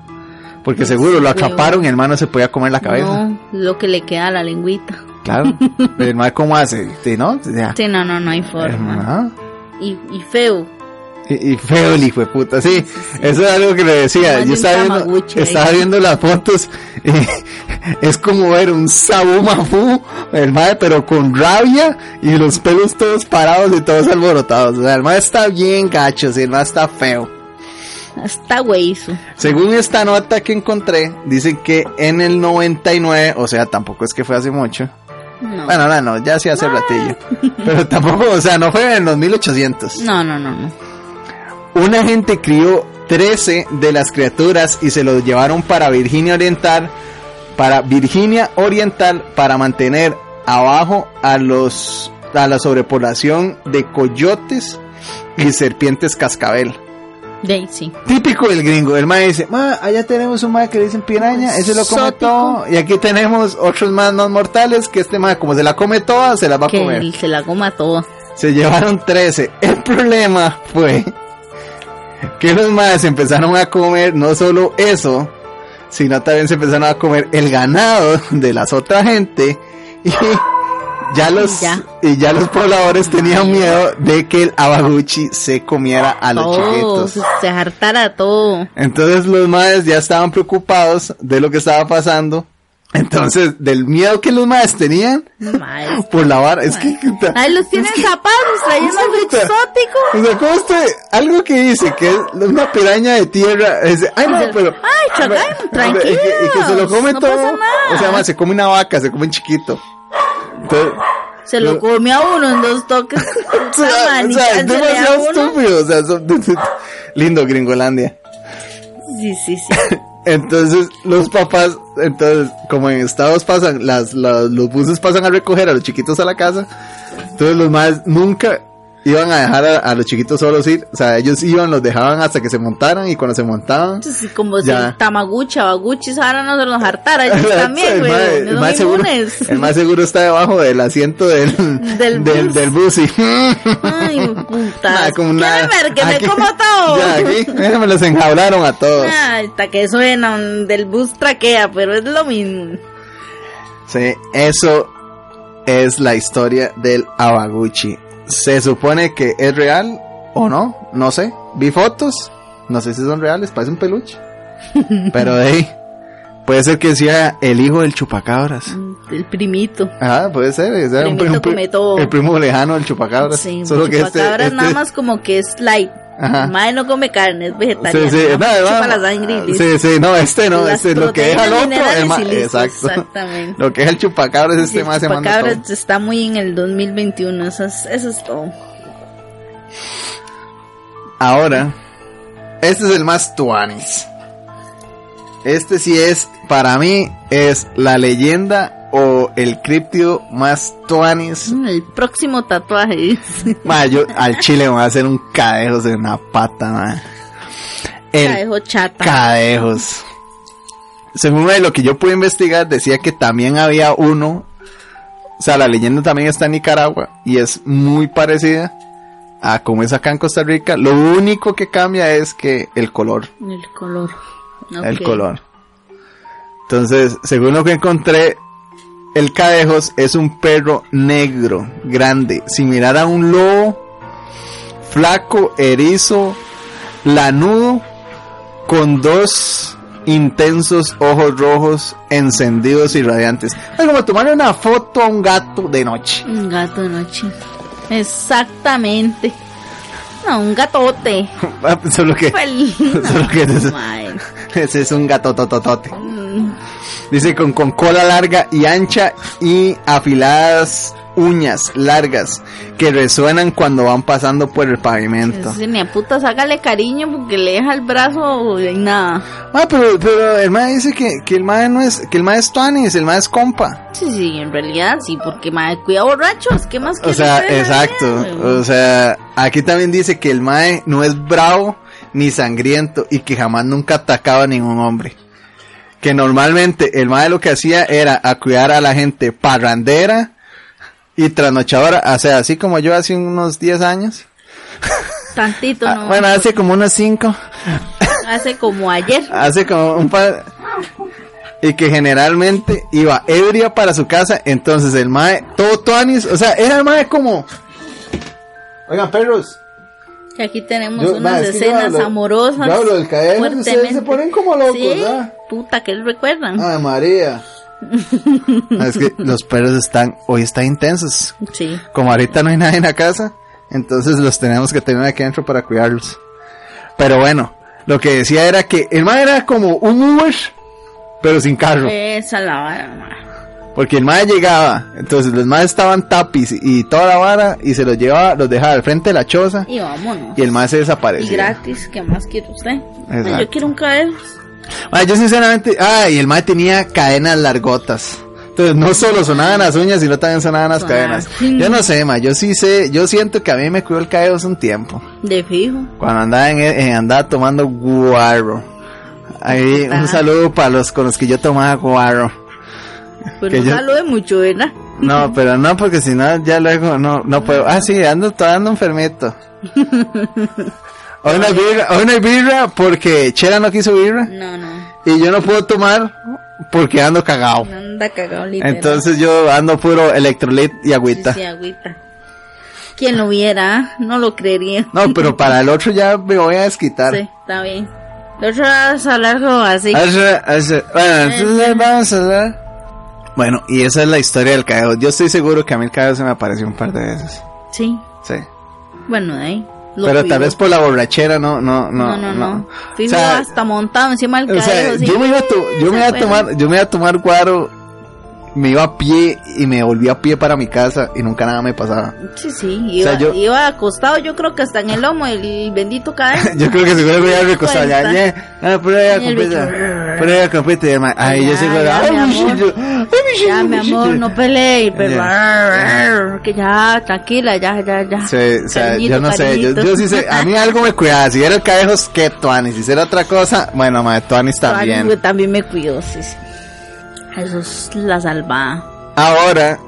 Porque seguro lo atraparon y el man no se podía comer la cabeza. No, lo que le queda a la lengüita. Claro. Pero el man, ¿cómo hace? Sí, ¿No? Sí, no, no, no hay forma. Y, y feo. Y, feo el hijo de puta, sí, eso es algo que le decía. Yo estaba viendo, estaba las fotos y es como ver un Sabu Mafu, el madre, pero con rabia y los pelos todos parados y todos alborotados. O sea, el madre está bien gacho, sí, el madre está feo. Hasta hueso. Según esta nota que encontré, dicen que en el 99, o sea, tampoco es que fue hace mucho. No. Bueno, no, no, ya sí hace ratillo. Pero tampoco, o sea, no fue en los 1800. no, no, no, no. Un agente crió 13 de las criaturas y se los llevaron para Virginia Oriental, para Virginia Oriental para mantener abajo a los a la sobrepoblación de coyotes y serpientes cascabel. Sí. Típico del gringo, el mae dice, ma, allá tenemos un mae que le dicen piraña, ese lo come todo, y aquí tenemos otros más no mortales que este mae, como se la come toda, se la va a comer. se la coma toda. Se llevaron 13. El problema fue que los madres empezaron a comer no solo eso, sino también se empezaron a comer el ganado de las otras gente y ya los Ya. y ya los pobladores tenían miedo de que el abaguchi se comiera a los chiquitos. Se hartara todo. Entonces los madres ya estaban preocupados de lo que estaba pasando. Entonces, del miedo que los madres tenían por la vara, es que Ahí los tienen zapatos trayendo algo exótico. O sea, ¿cómo usted, algo que dice que es una piraña de tierra, es, ay no, pero, Ay, chacán, y que, tranquilos. y que se lo come no todo, pasa nada. o sea, más, se come una vaca, se come un chiquito. Entonces, Se lo comió a uno en dos toques. o sea, o sea, es demasiado estúpido, o sea, son- lindo Gringolandia. Sí, sí, sí. Entonces, los papás, entonces, como en Estados pasan, las, las- los buses pasan a recoger a los chiquitos a la casa, entonces los más nunca iban a dejar a, a los chiquitos solos ir, o sea, ellos iban, los dejaban hasta que se montaran y cuando se montaban, Entonces, como si Ya. el Tamaguchi, Abaguchi, ahora no se los hartara ellos también, el, güey. el No más seguro, el más seguro está debajo del asiento del, Del del, bus. del bus y Ay, puta. Nada, como nada. ¿Quieren ver que me Aquí- como todo? ya aquí me los enjaularon a todos. Ay, hasta que suenan del bus traquea, pero es lo mismo. Sí, eso es la historia del Abaguchi. Se supone que es real o no, no sé. Vi fotos, no sé si son reales, parece un peluche. Pero de ahí, puede ser que sea el hijo del chupacabras. El primito. Ah, puede ser, es un, Primito un- el primo lejano del chupacabras. Sí, Solo que este, chupacabras este- nada más como que es light. Ajá. Mae no come carne, es Sí, vegetariano. sí, más no, chupa la sangre y sí, sí, no, este no, Las este lo que deja el proteínas, otro, el exacto. Exactamente. Lo que es el chupacabras, Sí, este el más se manda chupacabras todo. está muy en el 2021, eso es, eso es todo. Ahora, este es el más tuanis. Este sí es, para mí, es la leyenda o el criptido más tuanis. El próximo tatuaje dice. Ma, yo al chile me voy a hacer un cadejos en la pata, ma. El Cadejo chata. cadejos. Según de lo que yo pude investigar, decía que también había uno. O sea, la leyenda también está en Nicaragua y es muy parecida a como es acá en Costa Rica. Lo único que cambia es que el color. El color. El color. Entonces, según lo que encontré, el cadejos es un perro negro, grande, similar a un lobo, flaco, erizo, lanudo, con dos intensos ojos rojos encendidos y radiantes. Es como tomarle una foto a un gato de noche. Un gato de noche. Exactamente. No, un gatote. Solo que. Solo que. ese es un gato tototote. Mm, Dice con, con cola larga y ancha y afiladas uñas largas que resuenan cuando van pasando por el pavimento. Ese ni a putas, hágale cariño porque le deja el brazo y nada. Ah, pero, pero el mae dice que, que el mae no es, que el mae es tuanis, el mae es compa. Sí, sí, en realidad sí, porque mae, cuida borrachos, ¿qué más O sea, exacto. O sea, aquí también dice que el mae no es bravo ni sangriento y que jamás nunca atacaba a ningún hombre. Que normalmente el mae lo que hacía era a cuidar a la gente parrandera y trasnochadora, o sea, así como yo hace unos 10 años. Tantito, Ah, ¿no? bueno, hace como unos 5. Hace como ayer. Hace como un par. Y que generalmente iba ebria para su casa. Entonces el mae, todo tuanis. O sea, era el mae como. Oigan, perros. Que aquí tenemos Yo- unas ma, es que yo escenas hablo- amorosas. yo hablo del cadejo, ustedes se ponen como locos, Sí, ¿verdad? puta, que recuerdan. Ay, María. No, es que los perros están, hoy están intensos. Sí. Como ahorita no hay nadie en la casa, entonces los tenemos que tener aquí adentro para cuidarlos. Pero bueno, lo que decía era que el mae era como un Uber, pero sin carro. Esa la vara. Porque el mae llegaba, entonces los maes estaban tapis y toda la vara y se los llevaba, los dejaba al frente de la choza Y vámonos. y el mae se Y desaparecía. gratis, ¿qué más quiere usted? Exacto. Yo quiero un. Mae, yo sinceramente, ah, y el mae tenía cadenas largotas. Entonces no solo sonaban las uñas, sino también sonaban las Ah, cadenas. Yo no sé, mae, yo sí sé, yo siento que a mí me cuidó el cadedo hace un tiempo. De fijo. Cuando andaba en, en- andaba tomando guarro. Ahí un Ah. saludo para los con los que yo tomaba guarro. Pues Que no salude mucho, ¿verdad? No, pero no, porque si no, ya luego no, no puedo. Ah, sí, ando, ando enfermito. Hoy no hay birra, hoy no hay birra porque Chela no quiso birra No, no. y yo no puedo tomar porque ando cagado. Anda cagado literal. Entonces yo ando puro electrolit y Sí, agüita. sí, agüita. Quien lo viera, no lo creería. No, pero para el otro ya me voy a desquitar. Sí, está bien. De otro vas a hablar como así. Bueno, entonces vamos a hablar. Bueno, y esa es la historia del caeo. Yo estoy seguro que a mí el caeo se me apareció un par de veces. Sí. Sí. Bueno, de ahí. lo Pero tal vez por la borrachera, no, no, no. No, no, no. Fijo O sea, hasta montado encima del O sea, yo me iba a, yo me iba a tomar, yo me iba a tomar guaro, me iba a pie y me volví a pie para mi casa y nunca nada me pasaba. Sí, sí. Iba, O sea, yo- iba acostado, yo creo que hasta en el lomo, el bendito cadejo. Yo creo que seguro voy a recostar ya, ya, ah, compita, bicho. pero ya compita, y el ma- ay, yo ya, ay, mi amor. Ya, mi amor, no pelee, pero Ya. que ya, tranquila, ya, ya, ya. Sí, o sea, Cariñito, yo no sé, yo, cariñito. yo sí sé, a mí algo me cuidaba, si era el cadejos, que tuanis, si era otra cosa, bueno, ma, tuanis También. también. también me cuido, sí, sí. Eso es la salvada. Ahora,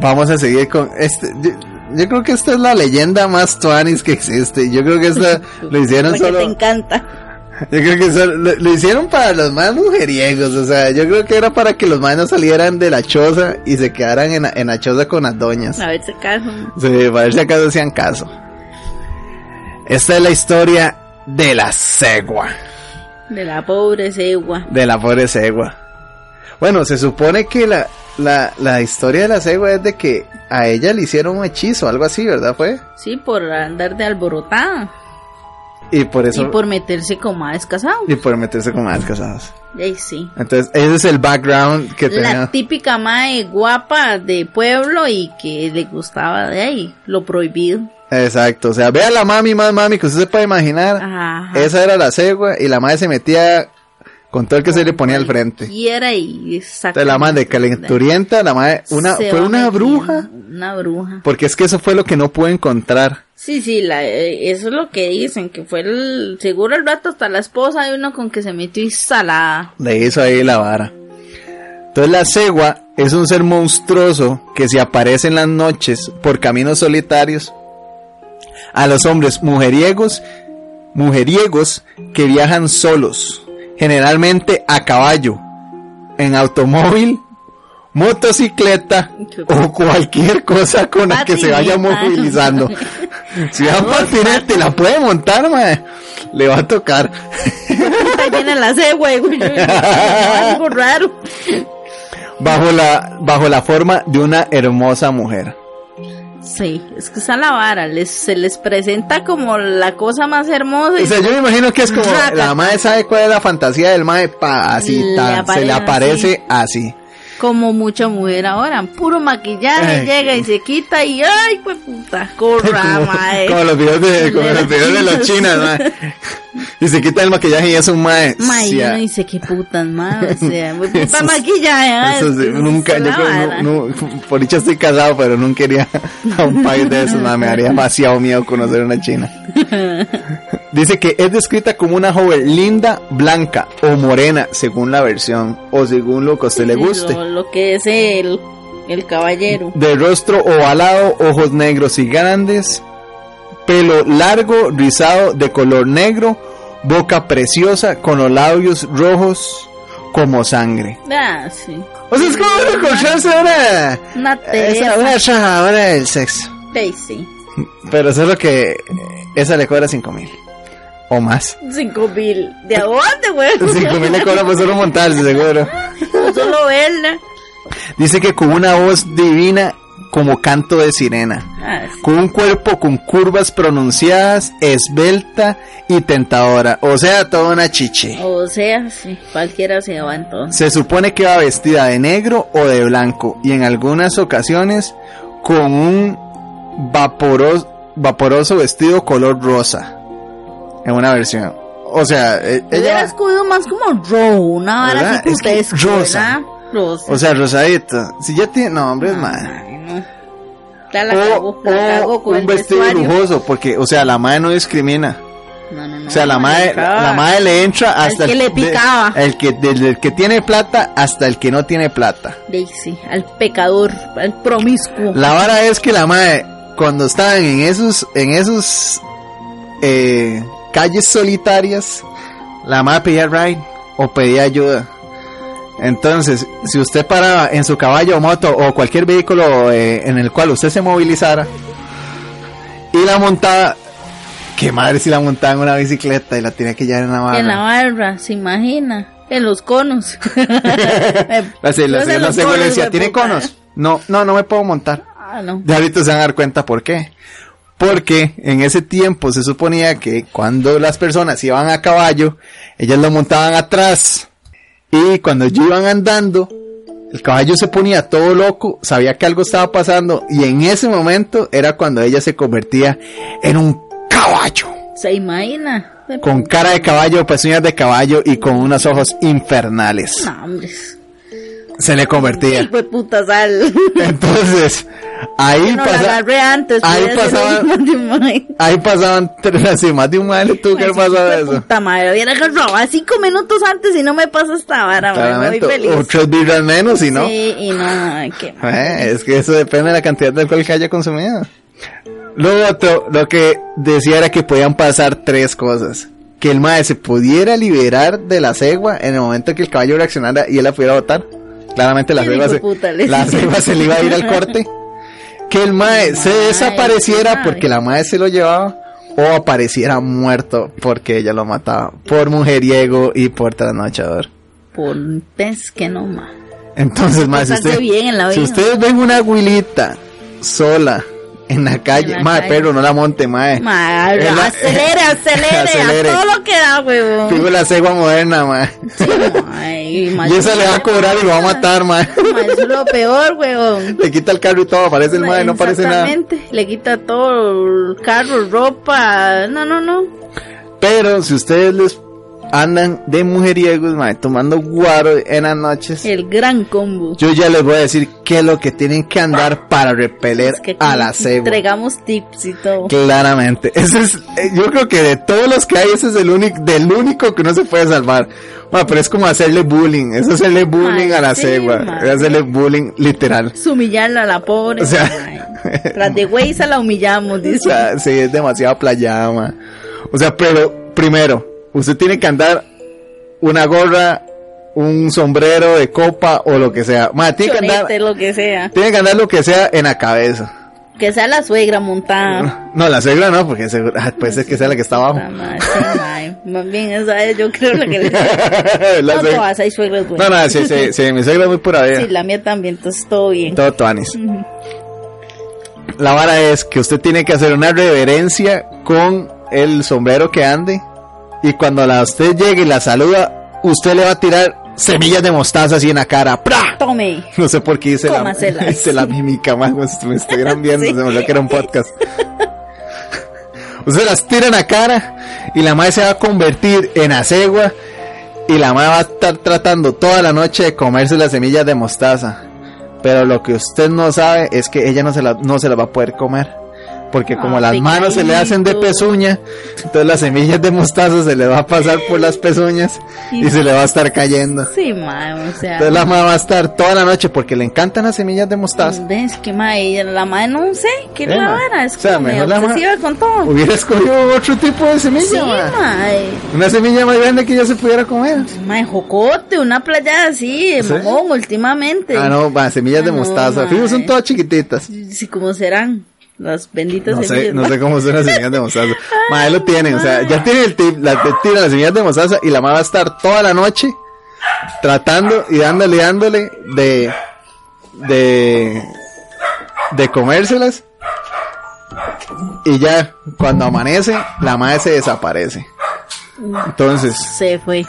vamos a seguir con este. Yo, yo creo que esta es la leyenda más tuanis que existe. Yo creo que esta lo hicieron Porque solo. te encanta. Yo creo que eso lo, lo hicieron para los más mujeriegos, o sea, yo creo que era para que los más no salieran de la choza y se quedaran en, la- en la choza con las doñas. A ver si acaso. Sí, para ver si acaso hacían caso. Esta es la historia de la cegua, De la pobre cegua. de la pobre cegua. Bueno, se supone que la, la, la historia de la cegua es de que a ella le hicieron un hechizo, algo así, ¿verdad? Fue. Sí, por andar de alborotada. Y por eso... Y por meterse con más casado. y por meterse con más casados. Ey, sí. Entonces, ese es el background que tenía. La típica mae guapa de pueblo y que le gustaba de ahí, lo prohibido. Exacto, o sea, vea la mami más mami que usted se puede imaginar. Ajá. Esa era la cegua y la madre se metía con todo el que se le ponía al frente. Quiera y Entonces la madre calenturienta, la madre, una, Se fue una bruja. Una bruja. Porque es que eso fue lo que no pude encontrar. Sí, sí, la, eh, eso es lo que dicen, que fue el, seguro el rato hasta la esposa de uno con que se metió instalada. Le hizo ahí la vara. Entonces la cegua es un ser monstruoso que se aparece en las noches por caminos solitarios a los hombres mujeriegos, mujeriegos que viajan solos, generalmente a caballo, en automóvil, motocicleta o cualquier cosa con la que se vaya movilizando. Si va a patinete, la puede montar, mae. Le va a tocar. Está llena la cegua, güey. Algo raro. bajo la bajo la forma de una hermosa mujer. Sí, es que está la vara, les, se les presenta como la cosa más hermosa. y O sea, yo me imagino que es como la madre sabe cuál es la fantasía del mae pa así tan, se le aparece aparece así. Como mucha mujer ahora, puro maquillaje, Ay. llega y se quita y ay, pues puta, corra, como, mae. como los videos de como De los videos de los chinos. chinos, mae. Y se quita el maquillaje y es un mae. Mae, Sí, y ah, uno dice qué putas, mae, o sea, muy puta Eso maquillaje, eso es sí, nunca, yo creo, no, no, por dicho estoy casado, pero nunca quería a un país de esos, mae, me daría demasiado miedo conocer una china. Dice que es descrita como una joven linda, blanca o morena, según la versión, o según lo que a usted le guste. Lo, lo que es el, el caballero. De rostro ovalado, ojos negros y grandes, pelo largo, rizado, de color negro, boca preciosa, con los labios rojos como sangre. Ah, sí. O sea, es como una, Una esa, Teresa. una trabajadora del sexo. Sí, sí. Pero eso es lo que, esa le cobra cinco mil. O más. Cinco mil. ¿De dónde, güey? Cinco mil le cobra por solo montarse, seguro. Solo verla. Dice que con una voz divina como canto de sirena. Ah, sí. con un cuerpo con curvas pronunciadas, esbelta y tentadora, o sea, toda una chiche. O sea, sí, cualquiera se va entonces. Se supone que va vestida de negro o de blanco y en algunas ocasiones con un vaporoso, vaporoso vestido color rosa. En una versión. O sea, e- ella, escogido más como rojo, una vara que putesco, rosa. Rosa. o sea, rosadita. Si ya tiene, no, hombre, es madre. No. La O, cago, la cago o con un el vestido vestuario. lujoso, porque, o sea, la madre no discrimina. No, no, no. O sea, la madre, la madre le entra hasta que le picaba. de- el que desde el que tiene plata hasta el que no tiene plata. Daisy, al pecador, al promiscuo. La vara es que la madre cuando estaban en esos en esos eh, calles solitarias, la madre pedía ride o pedía ayuda. Entonces, si usted paraba en su caballo o moto o cualquier vehículo eh, en el cual usted se movilizara y la montaba, qué madre si la montaba en una bicicleta y la tenía que llevar en la barra. En la barra, se imagina. En los conos. La, se- decía, güey, ¿tiene puta". conos? No, no, no me puedo montar. Ah, no. De ahorita se van a dar cuenta por qué. Porque en ese tiempo se suponía que cuando las personas iban a caballo, ellas lo montaban atrás. Y cuando ellos iban andando, el caballo se ponía todo loco, sabía que algo estaba pasando. Y en ese momento era cuando ella se convertía en un caballo. Se imagina. Con cara de caballo, pezuñas de caballo y con unos ojos infernales. No, hombre. Se le convertía. Hijo de puta sal. Entonces, ahí no pasa- antes. ahí podía ser pasaba- un matrimonio. Ahí pasaban tres, así, más de un año tuvo que haber pasado eso. Puta madre, hubiera agarrado a cinco minutos antes y no me pasa esta vara, madre, muy feliz. o tres birras menos, y no. Sí, y no, qué. Eh, es que eso depende de la cantidad de alcohol que haya consumido. Lo otro, lo que decía era que podían pasar tres cosas. que el mae se pudiera liberar de la cegua en el momento que el caballo reaccionara y él la pudiera botar. Claramente la cegua se, puta, la cegua se le iba a ir al corte. Que el mae se desapareciera porque la mae se lo llevaba o apareciera muerto porque ella lo mataba por mujeriego y por trasnochador. Por pez que no, ma. Entonces, mae, si, Portarse usted- bien en la si ustedes ven una abuelita sola en la calle, la mae, calle. perro, no la monte, mae. Ma, Es la- acelere, acelere, Acelere. a todo lo que da, huevón. Fijo la cegua moderna, mae. Sí, ma, y, esa le va a cobrar y lo va a matar, mae. Ma, eso es lo peor, huevón. Le quita el carro y todo, aparece el mae, no parece nada. Exactamente. Le quita todo, el carro, ropa. No, no, no. Pero si ustedes les andan de mujeriegos, mae, tomando guaro en las noches, El gran combo. yo ya les voy a decir qué es lo que tienen que andar para repeler Es que a la cegua. Entregamos tips y todo. Claramente. Ese es, eh, yo creo que de todos los que hay, ese es el único, del único que no se puede salvar. Bueno, pero es como hacerle bullying. Es hacerle bullying Ay, a la sí, madre. Es hacerle bullying literal. Es humillarla a la pobre. O sea- mae. Tras de güey se la humillamos, O dice. sea, sí, es demasiado playama. O sea, pero primero, usted tiene que andar una gorra, un sombrero de copa o lo que sea. Ma, tiene que andar, lo que sea. tiene que andar lo que sea en la cabeza. Que sea la suegra montada. No, la suegra no, porque seguro, ah, puede ser que sea la que está abajo. Más bien, esa es yo creo la que le La No suegra- todas hay suegras No, buenas. no, sí, sí, sí, mi suegra es muy pura vida. Sí, la mía también, entonces todo bien. Todo tuanis. La vara es que usted tiene que hacer una reverencia con el sombrero que ande. Y cuando la usted llegue y la saluda, usted le va a tirar semillas de mostaza así en la cara. ¡Pra! Tome. No sé por qué hice la, hice la mímica, más me, estuvieran viendo, Sí. se me olvidó que era un podcast. Usted las tira en la cara y la madre se va a convertir en acegua y la madre va a estar tratando toda la noche de comerse las semillas de mostaza. Pero lo que usted no sabe es que ella no se la, no se la va a poder comer. Porque como Ah, las manos se le hacen de pezuña, entonces las semillas de mostaza se le va a pasar por las pezuñas y se le va a estar cayendo. Sí, o sea. Entonces la madre va a estar toda la noche porque le encantan las semillas de mostaza. ¿Ves que ella- La madre no sé, ¿qué Eh, mae. vara? Es O sea, mejor la ma- con todo. Hubiera escogido otro tipo de semilla, Sí, ma. Una semilla más grande que ya se pudiera comer. Mae, jocote, una playa así, ¿Sí? mamón, últimamente. Ah, no, va, semillas de Ah, no, mostaza. mae. Fijo, son todas chiquititas. Sí, como serán las benditas No sé, semillas, no sé cómo son las semillas de mostaza. Ma, ahí lo tienen, o sea, ya tienen el tip, la, te tiran las semillas de mostaza y la madre va a estar toda la noche tratando y dándole, y dándole de, de, de comérselas. Y ya, cuando amanece, la madre se desaparece. Entonces, Se fue.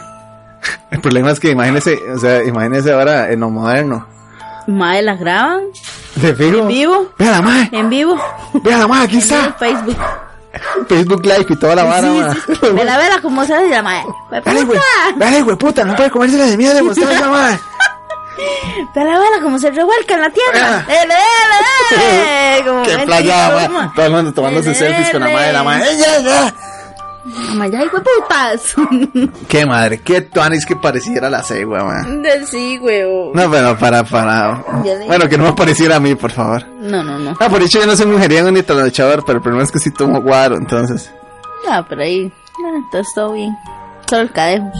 el problema es que imagínese, o sea, imagínese ahora en lo moderno. Mae, la graban De fijo. en vivo. Vea la madre, En vivo. vea la madre, aquí En está. Facebook. Facebook Live y toda la vara, Sí, sí. Vela, vela, cómo se hace la mae. Dale, güey. Dale, güey, puta. No puede comerse la semilla de mostaza, madre. Vela, vela, cómo se revuelca en la tierra. Dele, dele, dele. Como Qué ven, playa, toma. madre. Todo el mundo tomándose selfies con la madre de la madre. ¡Eh, ya, ya! Mamá, ya, hijo putas. Qué madre, qué tuanis que pareciera la man. Del sí, huevo. No, pero para, para. Bueno, que no me pareciera a mí, por favor. No, no, no. Ah, por hecho yo no soy mujeriego ni trasnochador, pero el problema es que sí tomo guaro, entonces. Ah, pero ahí. ah, entonces todo bien. Solo el cadejo.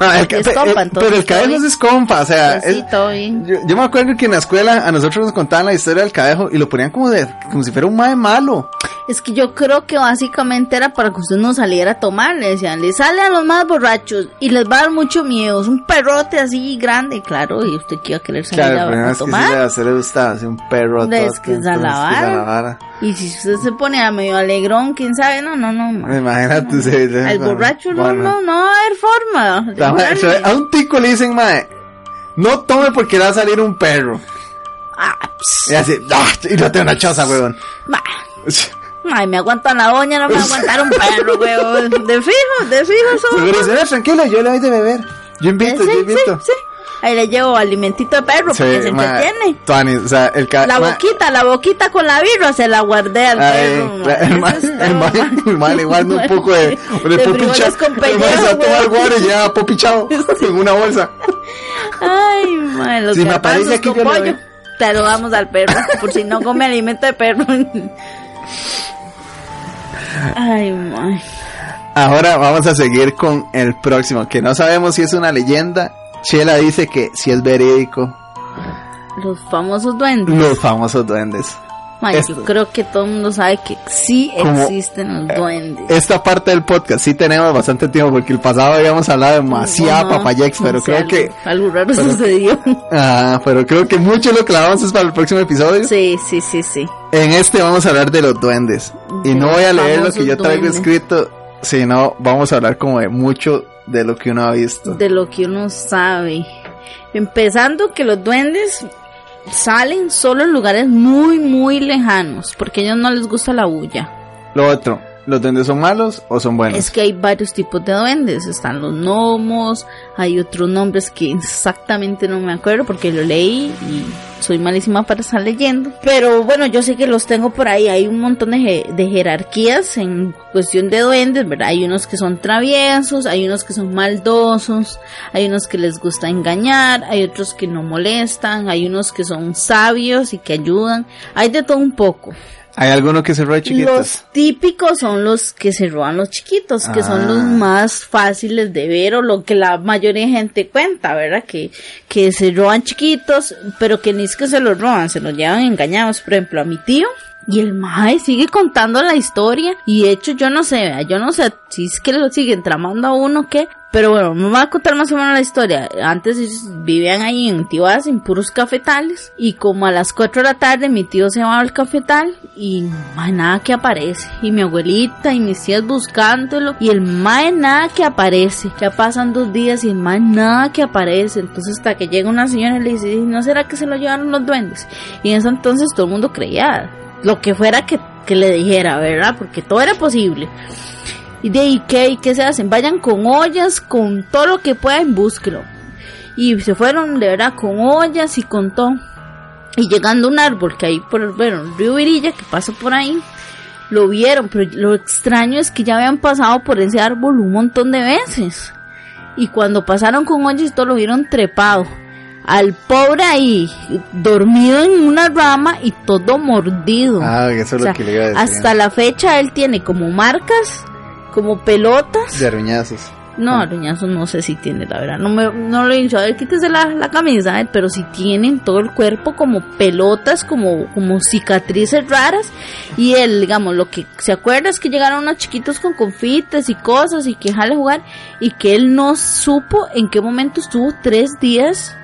No, el, Es compa, eh, entonces, pero el cadejo es compa, o sea, Pues sí, es- yo, yo me acuerdo que en la escuela a nosotros nos contaban la historia del cadejo y lo ponían como de, como si fuera un mae malo. Es que yo creo que básicamente era para que usted no saliera a tomar. Le decían, le sale a los más borrachos y les va a dar mucho miedo. Es un perrote así grande, claro. Y usted que iba a querer salir Claro, el a, a es que sí tomar. le, se le gusta hacer un perro a Es que es a la entonces, vara. es a la vara. Y si usted se pone a medio alegrón, quién sabe, no, no, no. ma. Imagínate. sí, sí, Al borracho no, no, no va a haber forma. A un tico le dicen, mae, no tome porque le va a salir un perro. Ah, Y así, ¡ah! y no tengo una choza, weón. Ay, me aguantan la doña, no me va a aguantar un perro, weón. De fijo, de fijo, son. Seguro dice, "No, tranquilo, yo le doy de beber. Yo invito, Sí, yo sí, invito. sí. Ahí le llevo alimentito de perro porque se entretiene. tuanis, o sea, el La boquita, la boquita con la birra se la guardé al perro. la- el mal, el mal, ma. el mal le guarda un poco de, de, De popicha. frijoles con El mal se pellejo, tomar weón. guaro y lleva popichado en una bolsa. Ay, los Si me aparece aquí, yo le pollo. doy. Te lo damos al perro, por si no come alimento de perro. Ay, madre. Ahora vamos a seguir con el próximo, que no sabemos si es una leyenda. Chela dice que si es verídico. Los famosos duendes. Los famosos duendes. Ay, yo creo que todo el mundo sabe que sí existen los duendes. Esta parte del podcast sí tenemos bastante tiempo porque el pasado habíamos hablado demasiado no, papayex, pero creo que algo raro sucedió. Ah, pero creo que mucho lo clavamos es para el próximo episodio. Sí, sí, sí, sí. En este vamos a hablar de los duendes y no voy a leer lo que yo traigo duendes. escrito, sino vamos a hablar como de mucho de lo que uno ha visto. De lo que uno sabe. Empezando que los duendes salen solo en lugares muy, muy lejanos, porque a ellos no les gusta la bulla. Lo otro, ¿los duendes son malos o son buenos? Es que hay varios tipos de duendes, están los gnomos, hay otros nombres que exactamente no me acuerdo porque lo leí y soy malísima para estar leyendo. Pero bueno, yo sé que los tengo por ahí. Hay un montón de, de, jerarquías en cuestión de duendes, ¿verdad? Hay unos que son traviesos, hay unos que son maldosos, hay unos que les gusta engañar, hay otros que no molestan, hay unos que son sabios y que ayudan. Hay de todo un poco. ¿Hay alguno que se roba chiquitos? Los típicos son los que se roban los chiquitos, que son los Ah. más fáciles de ver o lo que la mayoría de gente cuenta, ¿verdad? Que, que se roban chiquitos, pero que ni es que se los roban, se los llevan engañados. Por ejemplo, a mi tío. Y el mae sigue contando la historia. Y de hecho, yo no sé, yo no sé si es que lo siguen tramando a uno o qué. Pero bueno, me va a contar más o menos la historia. Antes vivían ahí en Tibás, en puros cafetales. Y como a las 4 de la tarde mi tío se va al cafetal y mae, nada que aparece. Y mi abuelita y mis tías buscándolo. Y el mae nada que aparece. Ya pasan dos días y el mae nada que aparece. Entonces hasta que llega una señora y le dice, ¿no será que se lo llevaron los duendes? Y en ese entonces todo el mundo creía lo que fuera que, que le dijera, ¿verdad? Porque todo era posible. Y de ahí, ¿qué, ¿y qué se hacen? Vayan con ollas, con todo lo que puedan, búsquelo. Y se fueron, verdad, con ollas y con todo. Y llegando a un árbol que hay por, bueno, el río Virilla, que pasa por ahí, lo vieron, pero lo extraño es que ya habían pasado por ese árbol un montón de veces. Y cuando pasaron con ollas todo, lo vieron trepado. Al pobre ahí, dormido en una rama y todo mordido. Ah, eso es O sea, lo que le iba a decir. hasta la fecha él tiene como marcas, como pelotas. De aruñazos. No, aruñazos no sé si tiene, la verdad. No, me, no lo he dicho. A ver, quítese la, la camisa, ¿eh? pero si tienen todo el cuerpo como pelotas, como, como cicatrices raras. Y él, digamos, lo que se acuerda es que llegaron unos chiquitos con confites y cosas y que jale jugar. Y que él no supo en qué momento estuvo tres días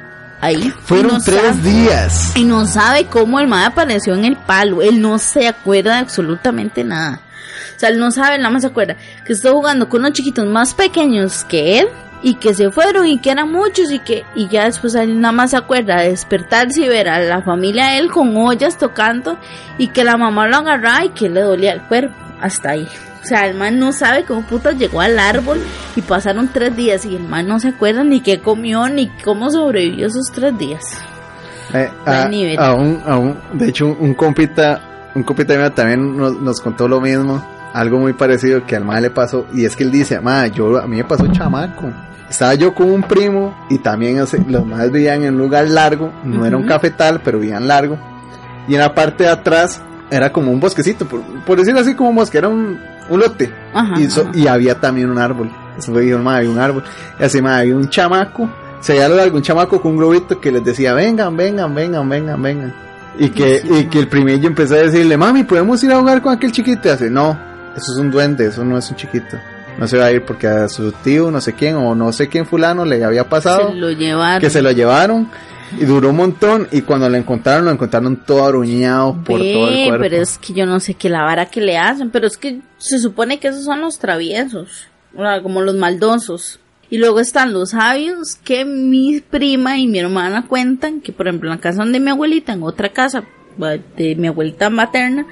ahí. Fueron no tres sabe- días. y no sabe cómo el mae apareció en el palo. Él no se acuerda de absolutamente nada. O sea, él no sabe, nada más se acuerda que estuvo jugando con unos chiquitos más pequeños que él y que se fueron y que eran muchos y que y ya después él nada más se acuerda de despertarse y ver a la familia de él con ollas tocando y que la mamá lo agarraba y que le dolía el cuerpo. Hasta ahí. O sea, el man no sabe cómo puta llegó al árbol y pasaron tres días y el man no se acuerda ni qué comió ni cómo sobrevivió esos tres días. Eh, a, un, a un- de hecho, un, un compita, un compita mío también nos, nos contó lo mismo, algo muy parecido que al mae le pasó, y es que él dice, ma, yo, a mí me pasó chamaco. Estaba yo con un primo y también los más vivían en un lugar largo, no era un cafetal, pero vivían largo. Y en la parte de atrás era como un bosquecito, por, por decirlo así como un bosque, era un, un lote. Ajá, Y, ajá. y había también un árbol. Eso fue, dijo, "Ma, había un árbol. Y así, ma, había un chamaco. Se veía a lo largo un chamaco con un globito que les decía, vengan, vengan, vengan, vengan, vengan. Y que, Sí, y que el primillo empezó a decirle, mami, ¿podemos ir a jugar con aquel chiquito? Y hace, no, eso es un duende, eso no es un chiquito. No se va a ir porque a su tío, no sé quién, o no sé quién fulano le había pasado, se lo llevaron. que se lo llevaron. Y duró un montón. Y cuando lo encontraron, lo encontraron todo aruñado por Ve, todo el cuerpo. pero es que yo no sé qué la vara que le hacen, pero es que se supone que esos son los traviesos, como los maldosos. Y luego están los sabios que mi prima y mi hermana cuentan que, por ejemplo, en la casa donde mi abuelita, en otra casa de mi abuelita materna,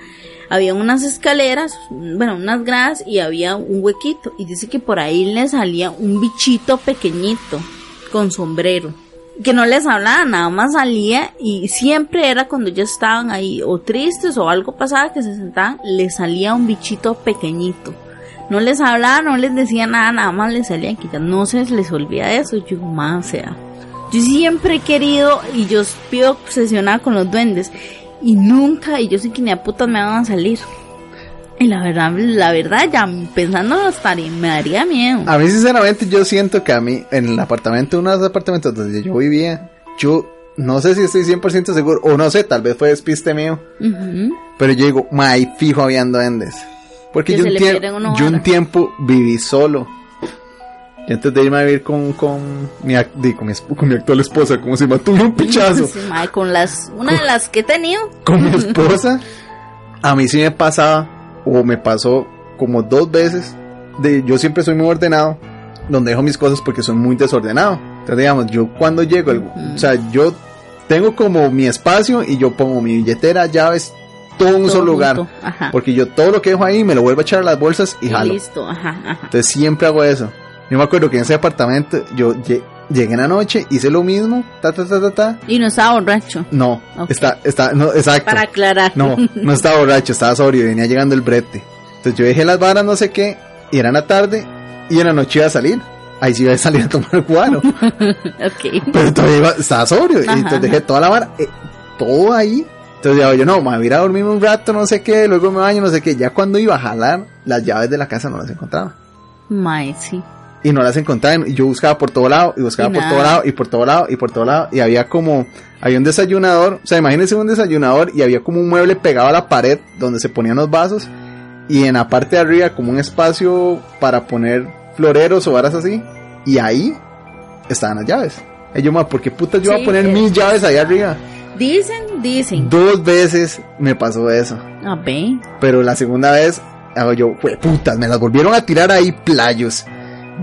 había unas escaleras, bueno, unas gradas y había un huequito. Y dice que por ahí le salía un bichito pequeñito con sombrero que no les hablaba, nada más salía y siempre era cuando ya estaban ahí o tristes o algo pasaba que se sentaban, les salía un bichito pequeñito. No les hablaba, no les decía nada, nada más les salía que ya no se les olvida eso. Yo, más, sea, yo siempre he querido y yo pido obsesionada con los duendes y nunca, y yo sé que ni a putas me van a salir. Y la verdad, la verdad, ya pensando estaría, me daría miedo. A mí, sinceramente, yo siento que a mí, en el apartamento, uno de los apartamentos donde yo vivía, yo no sé si estoy 100% seguro, o no sé, tal vez fue despiste mío, pero yo digo, mae, fijo habían duendes. Porque Que yo, un, yo un tiempo viví solo. Y antes de irme a vivir con, con, mi, con, mi, esp- con mi actual esposa, como si me tuve un pichazo. Sí, con las, una de las que he tenido. con mi esposa, a mí sí me pasaba, o me pasó como dos veces, de yo siempre soy muy ordenado, donde dejo mis cosas porque soy muy desordenado. Entonces, digamos, yo cuando llego, el- o sea, yo tengo como mi espacio y yo pongo mi billetera, llaves, todo en un solo lugar. Porque yo todo lo que dejo ahí me lo vuelvo a echar a las bolsas y jalo. listo, ajá, ajá. Entonces siempre hago eso. Yo me acuerdo que en ese apartamento yo llegué en la noche, hice lo mismo, ta ta ta ta ta. Y no estaba borracho. No, está, está, no, exacto. Para aclarar. No, no estaba borracho, estaba sobrio, venía llegando el brete. Entonces yo dejé las varas, no sé qué, y era en la tarde, y en la noche iba a salir. Ahí sí iba a salir a tomar guaro. ok. pero todavía iba- estaba sobrio. Ajá, y entonces dejé ajá. toda la vara, eh, todo ahí. Entonces ya yo, no, me voy a ir a dormir un rato, no sé qué, luego me baño, no sé qué. Ya cuando iba a jalar, las llaves de la casa no las encontraba. Mae, sí. Y no las encontraba, y yo buscaba por todo lado, y buscaba Y por todo lado, y por todo lado, y por todo lado, y había como, había un desayunador, o sea, imagínense un desayunador, y había como un mueble pegado a la pared donde se ponían los vasos, y en la parte de arriba como un espacio para poner floreros o varas así, y ahí estaban las llaves. Y yo, ma, ¿por qué putas yo voy a poner mis llaves ahí arriba? Dicen, dicen. Dos veces me pasó eso, A ver. pero la segunda vez, hago yo, putas, me las volvieron a tirar ahí playos.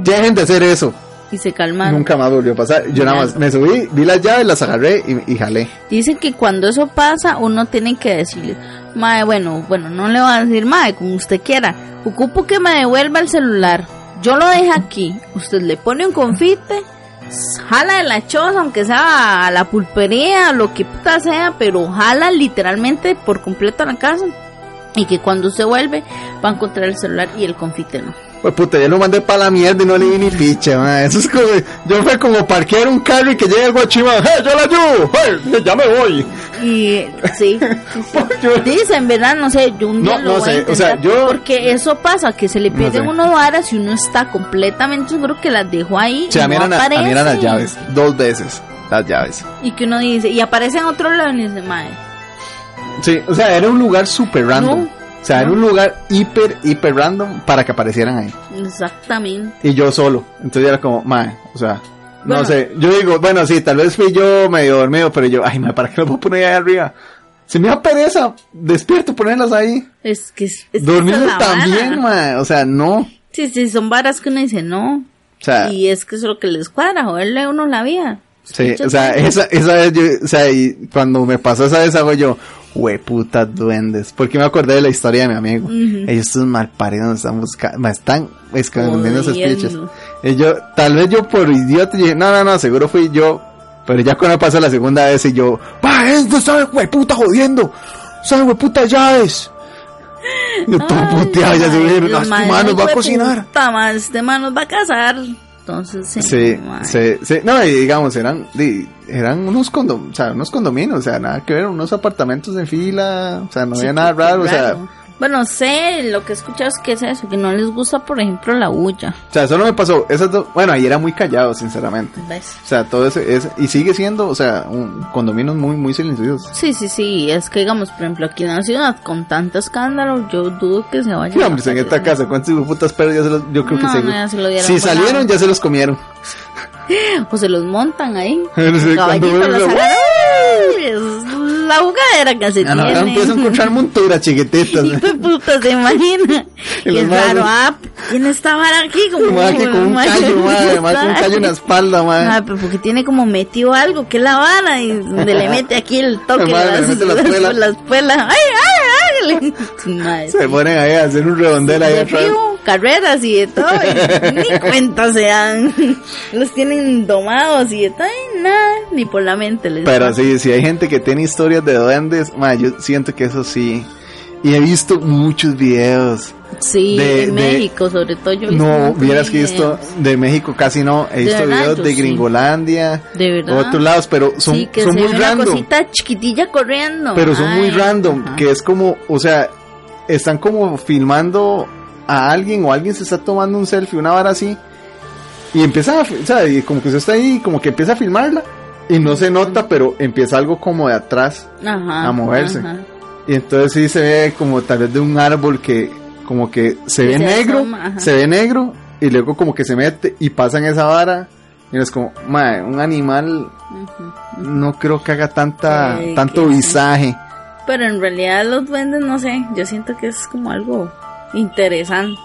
Dejen de hacer eso. Y se calman. Nunca más volvió a pasar. Yo nada más me subí, vi las llaves, las agarré y, y jalé. Dicen que cuando eso pasa, uno tiene que decirle, Mae, bueno, bueno, no le va a decir, Mae, como usted quiera. Ocupo que me devuelva el celular. Yo lo dejo aquí. Usted le pone un confite, jala de la choza, aunque sea a la pulpería, lo que puta sea, pero jala literalmente por completo a la casa. Y que cuando usted vuelve, va a encontrar el celular y el confite no. Pues puta, yo lo mandé para la mierda y no le di ni picha, ma. Eso es como, yo fue como parquear un carro y que llegue el guachimán, ¡hey, yo la ayudo! ¡hey, ya me voy! Y sí, sí, sí. Yo- Dicen, ¿verdad? No sé, yo un día No, lo no voy a sé, o sea, intentar, yo- Porque eso pasa, que se le No pierden sé. unos varas y uno está completamente seguro que las dejó ahí O sea, y a mí, no eran, a, a mí aparece. eran las llaves, dos veces, las llaves. Y que uno dice, y aparece en otro lado y dice, madre, Sí, o sea, era un lugar súper random. No, o sea, era no. un lugar hiper, hiper random para que aparecieran ahí. exactamente. Y yo solo. Entonces era como, mae, o sea, no sé. Yo digo, bueno, sí, tal vez fui yo medio dormido, pero yo, ay, mae, ¿para qué los voy a poner ahí arriba? Se me da pereza, despierto, ponerlas ahí. Es que es, es Dormido también, mae, o sea, no. O Sí, sí, son varas que uno dice, no. sea, Y es que eso es lo que les cuadra, joderle a uno la vida. sí, o sea, esa, esa vez yo, o sea, y cuando me pasó esa vez hago yo, putas duendes, porque me acordé de la historia de mi amigo. Ujú. Ellos estos malparidos están buscando, están escondiendo piches. Y yo, tal vez yo por idiota, dije, no, no, no, seguro fui yo. Pero ya cuando pasó la segunda vez y yo, va, esto sabe, puta jodiendo. Sabe, puta llaves. Yo todo puteado, ya se madre, vieron, los las madres, manos va a cocinar. puta, este man nos va a casar. Entonces, sí. Sí, sí, sí, no, y digamos, eran, eran unos condom, o sea, unos condominios, o sea, nada que ver, unos apartamentos en fila, o sea, no había nada qué raro, o sea, Bueno, sé, lo que he escuchado es que es eso, que no les gusta, por ejemplo, la bulla. o sea, solo me pasó, esas dos, bueno, ahí era muy callado, sinceramente. ¿Ves? O sea, todo ese, ese- y sigue siendo, o sea, un condominio muy, muy silencioso. Sí, sí, sí, es que digamos, por ejemplo, aquí en la ciudad, con tanto escándalo, yo dudo que se vaya Sí, hombre, en esta casa, ¿cuántos putas perros ya se los, yo creo que No, se, no, ya se lo dieron si salieron ya se los comieron. O se los montan ahí. Caballitos ven- los agarran. La jugadera que se Ah, no, ahora tiene. empiezan a encontrar monturas chiquititas. Hijo de puta, se imagina. Madres- raro, ah, tiene esta vara aquí como, Más que con un madre, callo, madre, además con un callo en la espalda, Ah, madre. pero porque tiene como metido algo, que es la vara, y donde le mete aquí el toque de Madre, las, mete la las espuelas. ¡Ay, ay, ay! Madre. Se ponen ahí a hacer un redondel ahí atrás. Carreras y de todo, y ni cuenta se dan. Los tienen domados y de todo, y nada, ni por la mente les Pero sí, si hay gente que tiene historias de duendes, madre, yo siento que eso sí. Y he visto muchos videos. Sí, de- en de- México, sobre todo yo No, vieras que he visto videos. de México casi no. He visto verdad, videos de sí. Gringolandia, De verdad. otros lados, pero son, sí, que son muy una random. cosita chiquitilla corriendo. Pero son muy Ay, random, ajá. que es como, o sea, están como filmando a alguien o alguien se está tomando un selfie, una vara así. Y empieza a, o sea, y como que usted está ahí, como que empieza a filmarla. Y no se nota, pero empieza algo como de atrás Ajá, a moverse. ajá. Y entonces sí se ve como tal vez de un árbol que como que se ve se negro, asoma, se ve negro y luego como que se mete y pasan esa vara. Y es como, mae, un animal no creo que haga tanta, tanto visaje. Pero en realidad los duendes, no sé, yo siento que es como algo interesante.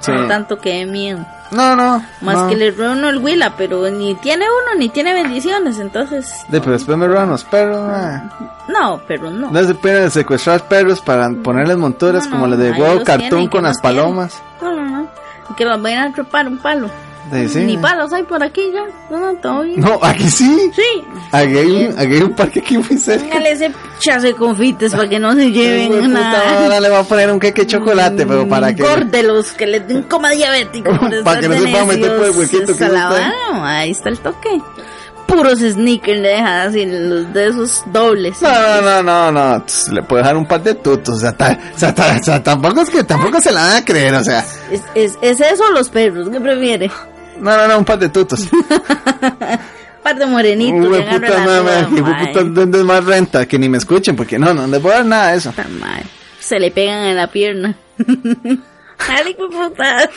Sí. No tanto que dé miedo. No, no. Más no. que le roba uno el huila, pero ni tiene uno ni tiene bendiciones, entonces... De, pero después me roban los perros, mae. No, pero no. No se pueden secuestrar perros para ponerles monturas No, como no, las de huevo cartón tienen, con ¿qué las palomas. No, no, no. Que los vayan a atrapar un palo. Sí, sí. Ni palos hay por aquí ya. No, no, todo bien. No, aquí sí. Sí. Aquí hay, un, aquí hay un parque aquí muy cerca. Póngale ese chazo de confites para que no se lleven puta, nada. ahora le voy a poner un queque de chocolate, pero para que. Córdelos, que les den coma diabético. Para que no se pueda meter por el huequito que está ahí. está el toque. Puros sneakers le dejan así, los de esos dobles. No, no, no, no, no. tss, Le puedo dejar un par de tutos. O sea, ta- o sea, ta- o sea, tampoco es que tampoco se la van a creer. O sea, Es, es, es eso los perros, ¿qué prefiere? No, no, no, un par de tutos. Par de morenitos. Que agarran puta de mae. puta, ¿dónde es más renta? Que ni me escuchen, porque no, no voy a dar nada de eso. Puta madre. Se le pegan en la pierna. Ay, putas.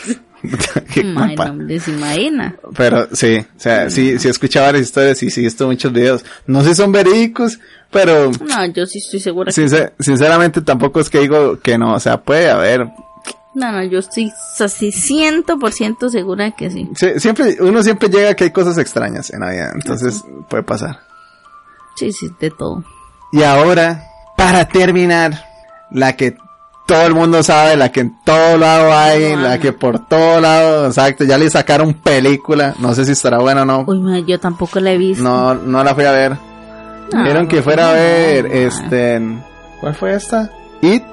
Qué compa. no les imagina. Pero sí, o sea, sí, sí he escuchado varias historias y sí he visto muchos videos. No sé si son verídicos, pero No, yo sí estoy segura que sincer- sinceramente tampoco es que digo que no, o sea, puede haber. No, no, yo estoy así ciento por ciento segura que sí. Sí, siempre, uno siempre llega a que hay cosas extrañas en la vida, entonces puede pasar. Sí, sí, de todo. Y ahora, para terminar, la que todo el mundo sabe, la que en todo lado hay, No, la no. que por todo lado, exacto, ya le sacaron película, no sé si estará buena o no. Uy, yo tampoco la he visto. No, no la fui a ver. No, Vieron que fuera a ver, este, ¿cuál fue esta? It.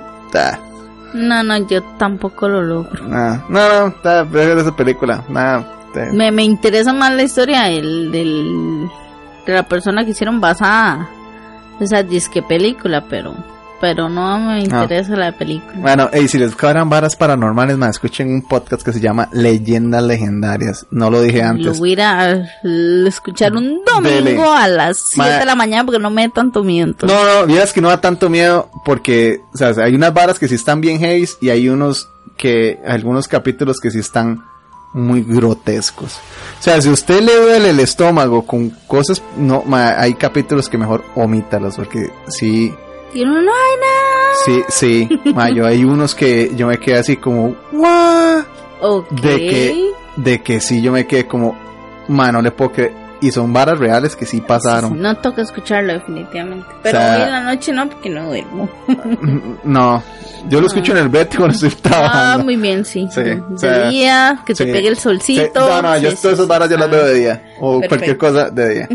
No, no, yo tampoco lo logro. Ah, no, no, está, prefiero esa película. Nada, te- Me, me interesa más la historia del, del, de la persona que hicieron basada esa disque película, pero pero no me interesa la película. Bueno, y si les cobran varas paranormales, más escuchen un podcast que se llama Leyendas Legendarias. No lo dije Lo antes. voy a ir a escuchar un domingo Dele. a las 7 Ma- de la mañana porque no me da tanto miedo. entonces. No, no, vieras que no da tanto miedo porque, o sea, hay unas varas que sí están bien heavy y hay unos que, algunos capítulos que sí están muy grotescos. O sea, si usted le duele el estómago con cosas, no, ma, hay capítulos que mejor omítalos porque sí, No hay nada. sí, sí, ma, yo hay unos que yo me quedé así como, "What?", Ok. de que, de que sí, yo me quedé como, ma, no le puedo creer. Y son varas reales que sí pasaron. No toca escucharlo definitivamente. Pero O sea- hoy en la noche no porque no duermo. No, yo lo escucho en el bed cuando estoy Ah, trabajando. muy bien, sí. Sí, de o sea, día, que te sí. pegue el solcito. Sí, no, no, yo todas esas varas yo las ah. veo de día. O Perfecto. cualquier cosa de día.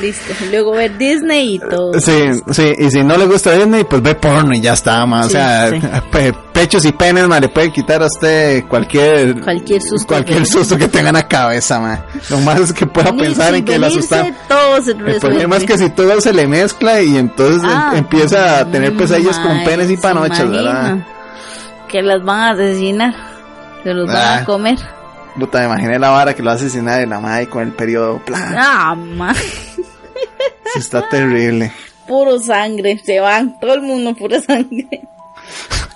Listo. Luego ver Disney y todo. Sí, sí, y si no le gusta Disney, pues ve porno y ya está, ma. O sea, sí. pe- pechos y penes, ma, le puede quitar a usted cualquier, Cualquier susto. cualquier susto que tenga en la cabeza, ma. Lo más es que pueda Venirse pensar en que la asustan. El problema es que si todo se le mezcla y entonces em- Ah, empieza a tener pesadillas con mae, penes y panochas, ¿verdad? Que las van a asesinar. Se los van Ah. a comer. Puta, me imaginé la vara que lo va a asesinar de la madre con el periodo. Plan. Ah, ma. Sí, está terrible. Puro sangre. Se van. Todo el mundo pura sangre.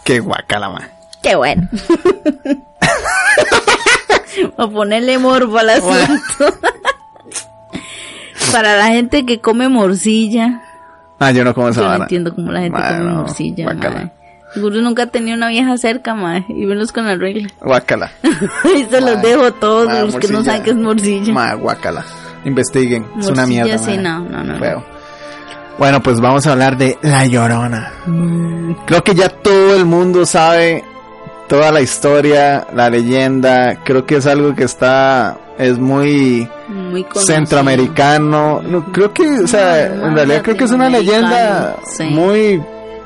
Qué guacala, ma. Qué bueno. a ponerle morbo al asunto. Para la gente que come morcilla. Ah, yo no como esa Yo no entiendo cómo la gente come no, morcilla, guácala. mae. Seguro nunca tenido una vieja cerca, mae. Y venlos con la regla. Guacala. y se los Mae, dejo todos mae, los que no saben qué es morcilla. Ma, guacala. Investiguen. es una mierda. sí, no, no, no. Feo. Bueno, pues vamos a hablar de La Llorona. Mm, Creo que ya todo el mundo sabe toda la historia, la leyenda. Creo que es algo que está, es muy muy centroamericano. No, creo que, o sea, No, en realidad creo que es una leyenda sí. muy,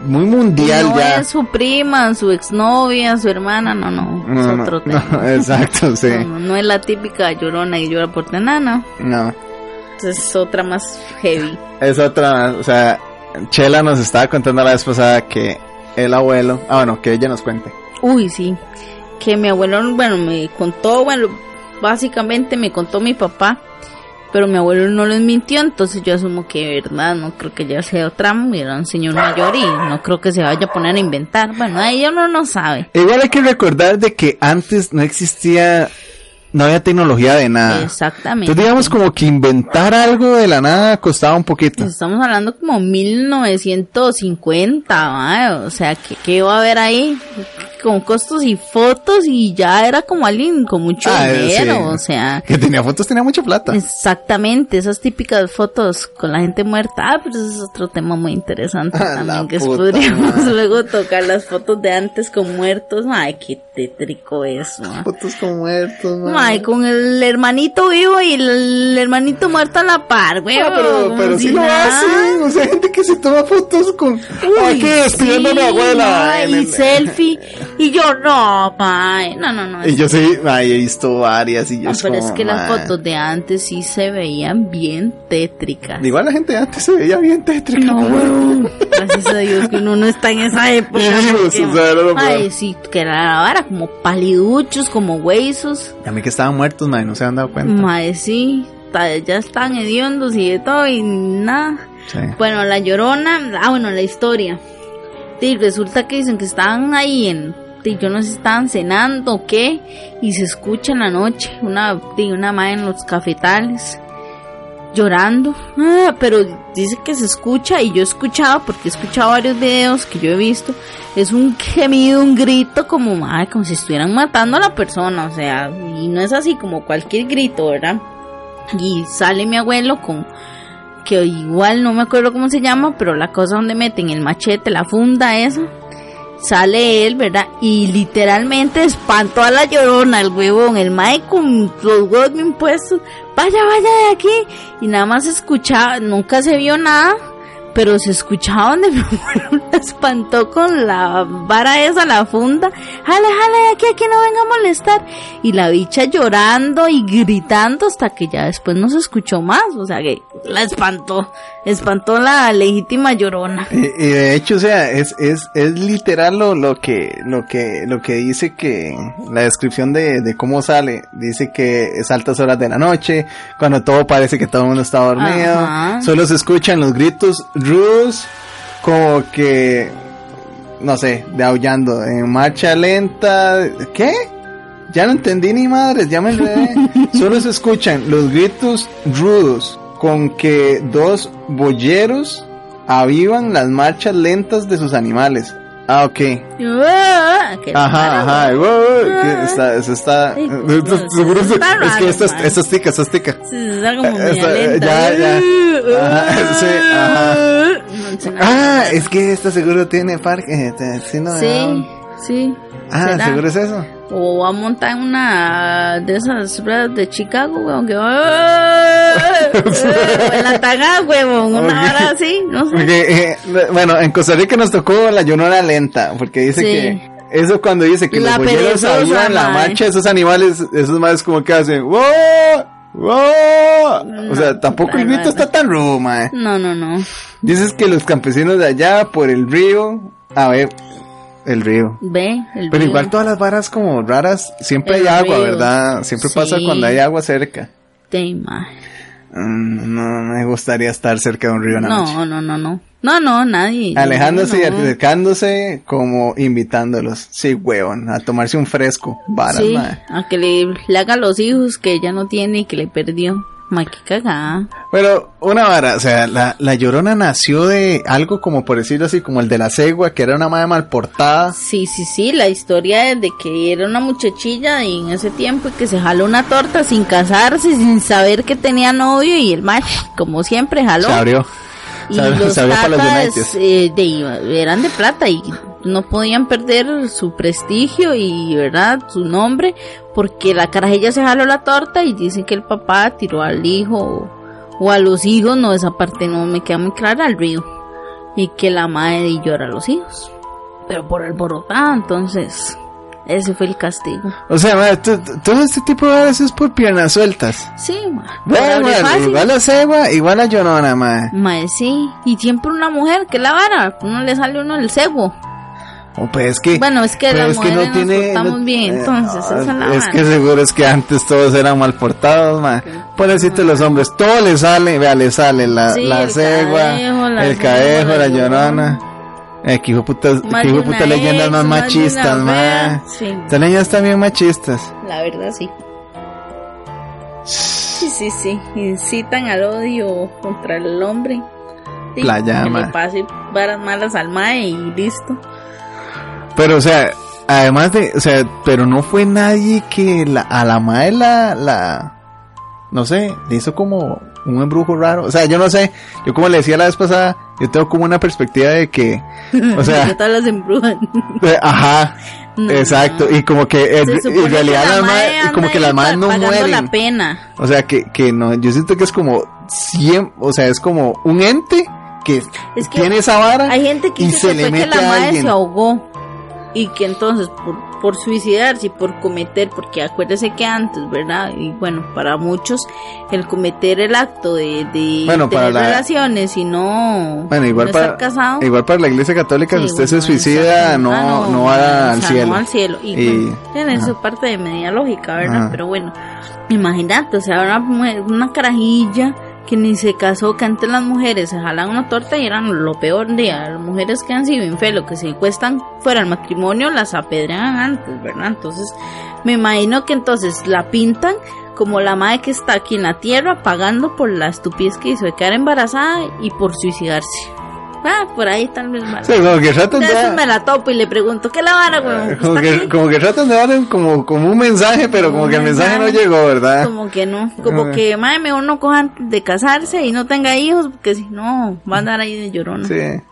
muy mundial no ya. es su prima, su exnovia, su hermana, no, no. No, es no, otro no, tema. exacto, sí. No, no, no es la típica llorona que llora por tenana. No. Es otra más heavy. Es otra, o sea, Chela nos estaba contando la vez pasada que el abuelo. Ah, bueno, que ella nos cuente. Uy, sí. Que mi abuelo, bueno, me contó, bueno, básicamente me contó mi papá, pero mi abuelo no les mintió, entonces yo asumo que verdad, no creo que ya sea otra, era un señor mayor y no creo que se vaya a poner a inventar. Bueno, ahí uno no sabe. Igual hay que recordar de que antes no existía no había tecnología de nada. Exactamente. Entonces digamos como que inventar algo de la nada costaba un poquito. Estamos hablando como 1950, ¿va? o sea, ¿qué, ¿qué va a haber ahí? Con costos y fotos y ya era como alguien con mucho Ah, dinero, sí. o sea. Que tenía fotos, tenía mucha plata. Exactamente, esas típicas fotos con la gente muerta. Ah, pero ese es otro tema muy interesante Ah, también que puta podríamos madre. luego tocar las fotos de antes con muertos. Ay, qué tétrico eso. Fotos con muertos. Ay, con el hermanito vivo y el, hermanito muerto a la par, güey. Ah, pero, pero si sí lo nada. hacen. O sea, gente que se toma fotos con. Ay, que despidiendo a mi abuela. ma, en y el- selfie. Y yo, no, ma, no, no, no. Y yo sí, ay, he visto varias y yo es pero como, es que las fotos de antes sí se veían bien tétricas. Igual la gente de antes se veía bien tétrica. No. Gracias a Dios que uno no está en esa época. Sí, porque- o sea. Ay, sí, que era la vara, como paliduchos, como huesos. Y a mí que estaban muertos, man, no se han dado cuenta. Mae, sí, ya están hediondos y de todo y nada. Sí. Bueno, la llorona, ah, bueno, la historia. Sí, resulta que dicen que estaban ahí en, sí, yo no sé estaban cenando o qué, y se escucha en la noche una, una madre en los cafetales llorando, ah, pero dice que se escucha y yo he escuchado, porque he escuchado varios videos que yo he visto, es un gemido, un grito como, madre, como si estuvieran matando a la persona, o sea, y no es así como cualquier grito, ¿verdad? Y sale mi abuelo con que igual no me acuerdo cómo se llama, pero la cosa donde meten el machete, la funda esa, sale él, ¿verdad? Y literalmente espantó a la llorona, el huevón, el mae con los huevos bien puestos, vaya, vaya de aquí, y nada más escuchaba, nunca se vio nada, pero se escuchaba donde mi abuelo espantó con la vara esa, la funda, jale, jale de aquí, aquí no venga a molestar, y la bicha llorando y gritando hasta que ya después no se escuchó más, o sea que la espantó, espantó la legítima llorona. Y, y de hecho, o sea, es, es, es literal lo, lo que, lo que, lo que dice que, la descripción de, de cómo sale, dice que es altas horas de la noche, cuando todo parece que todo el mundo está dormido, Ajá. solo se escuchan los gritos rudos, como que, no sé, de aullando, en marcha lenta, ¿qué? Ya no entendí ni madres, ya me enredé. Solo se escuchan los gritos rudos con que dos boyeros avivan las marchas lentas de sus animales. Ah, ok. Ah, Ajá, ajá. Que está, eso está. Ay, Seguro es, es que esta, man. esta es tica, esta es tica. Sí, está como Eh, esa- lenta. ya, ya. Ajá, sí, ajá. Ah, es que esta seguro tiene parque. eh, sí, no, Sí, sí. Ah, ¿será? seguro es eso. O va a montar en una de esas ruedas de Chicago, weón, que va... o en la taga, weón, una Ok. hora así, no sé. Eh, bueno, en Costa Rica nos tocó la llorona lenta, porque dice Sí. que eso cuando dice que La los perezosa, avivan la marcha, esos animales, esos más como que hacen ¡Wow! ¡Wow! o sea, tampoco el grito está tan rudo, mae. No, no, no. Dices que los campesinos de allá por el río, a ver, el río. Ve, el Pero río. igual todas las varas como raras, siempre El hay agua, río. ¿verdad? Siempre pasa Sí. cuando hay agua cerca. Ma. Mm, No me gustaría estar cerca de un río en la noche. No, no, no, no. No, no, nadie. Alejándose y No. acercándose como invitándolos. Sí, huevón, a tomarse un fresco. Varas, Sí, mae. a que le, le haga los hijos que ella no tiene y que le perdió. Qué cagada. Pero una vara, o sea, la, la llorona nació de algo como por decirlo así, como el de la cegua, que era una madre mal portada. Sí, sí, sí, la historia es de que era una muchachilla y en ese tiempo y que se jaló una torta sin casarse, sin saber que tenía novio y el macho, como siempre, jaló. Se abrió. y se abrió- los se abrió para los tatas Uniteds. eh, de- eran de plata y no podían perder su prestigio y verdad su nombre porque la carajilla se jaló la torta y dicen que el papá tiró al hijo o, a los hijos. No esa parte no me queda muy clara al río. Y que la madre llora a los hijos. Pero por alborotada entonces ese fue el castigo. O sea, todo este tipo de varas es por piernas sueltas. sí ma, Bueno, igual la cegua, igual la llorona, madre. Mae, sí, y siempre una mujer, que la vara, uno le sale uno el cebo. O pues es que. Bueno, es que pero las es que no tiene. nos no- bien, eh, entonces, esa es la Es vara. que seguro es que antes todos eran mal portados, ma. Pobrecito los hombres, todo le sale, vea, le sale la, Sí, la el cegua, cadejo, la el cadejo, la la llorona. Eh, que hijo puta, que hijo leyendas más machistas, ma. Sí. Estas leyendas también machistas. La verdad sí. Sí, sí, sí. Incitan al odio contra el hombre. Sí, Playa, que ma. le pase varas malas al mae y listo. Pero, o sea, además de, o sea, pero no fue nadie que la, a la madre la, la, no sé, le hizo como un embrujo raro. O sea, yo no sé, yo como le decía la vez pasada, yo tengo como una perspectiva de que, o sea, todas las embrujan. eh, ajá, No. exacto, y como que en, realidad que la anda como que las madres no mueren. la pena. O sea, que, que no, yo siento que es como siempre, o sea, es como un ente que, Es que tiene esa vara Hay gente que y se le fue que mete la a madre alguien. se ahogó y que entonces por, por suicidarse y por cometer, porque acuérdese que antes, ¿verdad? Y bueno, para muchos el cometer el acto de, de Bueno, para tener la- relaciones y no, Bueno, igual no para, estar casado. igual para la iglesia católica, Sí, si usted bueno, se suicida, exacto. no, Ah, no, va al sea, cielo. No al cielo. Y, Y- bueno, tiene su parte de media lógica, ¿verdad? Ajá. Pero bueno, imagínate, o sea, una, una carajilla que ni se casó, que antes las mujeres se jalan una torta y eran lo peor de las mujeres que han sido infieles, que se cuestan fuera del matrimonio, las apedrean antes, ¿verdad? Entonces, me imagino que entonces la pintan como la madre que está aquí en la tierra pagando por la estupidez que hizo de quedar embarazada y por suicidarse. Ah, por ahí tal vez mal. Sí, como que tratan De me la topo y le pregunto, ¿qué la vara, güey? como ¿Está que, como que tratan de dar como, como un mensaje, pero como Un que el mensaje no mensaje. llegó, ¿verdad? Como que no, como que, madre, mejor no coja antes de casarse y no tenga hijos, porque si no, va a andar ahí de llorona. Sí.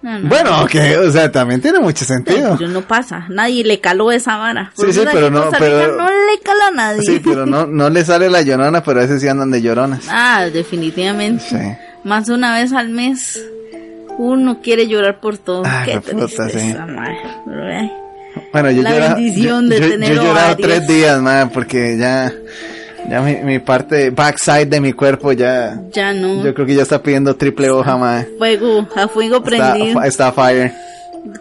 No, no. Bueno, que, o sea, también tiene mucho sentido. Pero no pasa, nadie le caló esa vara. Por Sí, sí, pero no- pero- no le cala a nadie. Sí, pero no, no le sale la llorona, pero a veces sí andan de lloronas. Ah, definitivamente. Sí. Más una vez al mes, uno quiere llorar por todo. Ah, Qué puta, sí. Pero, Bueno, yo La llora- bendición yo, de yo- tener yo ovarios. tres días, madre, porque ya, ya mi, mi parte backside de mi cuerpo ya, Ya no. yo creo que ya está pidiendo triple hoja, madre. Fuego, a fuego prendido. Está, está fire.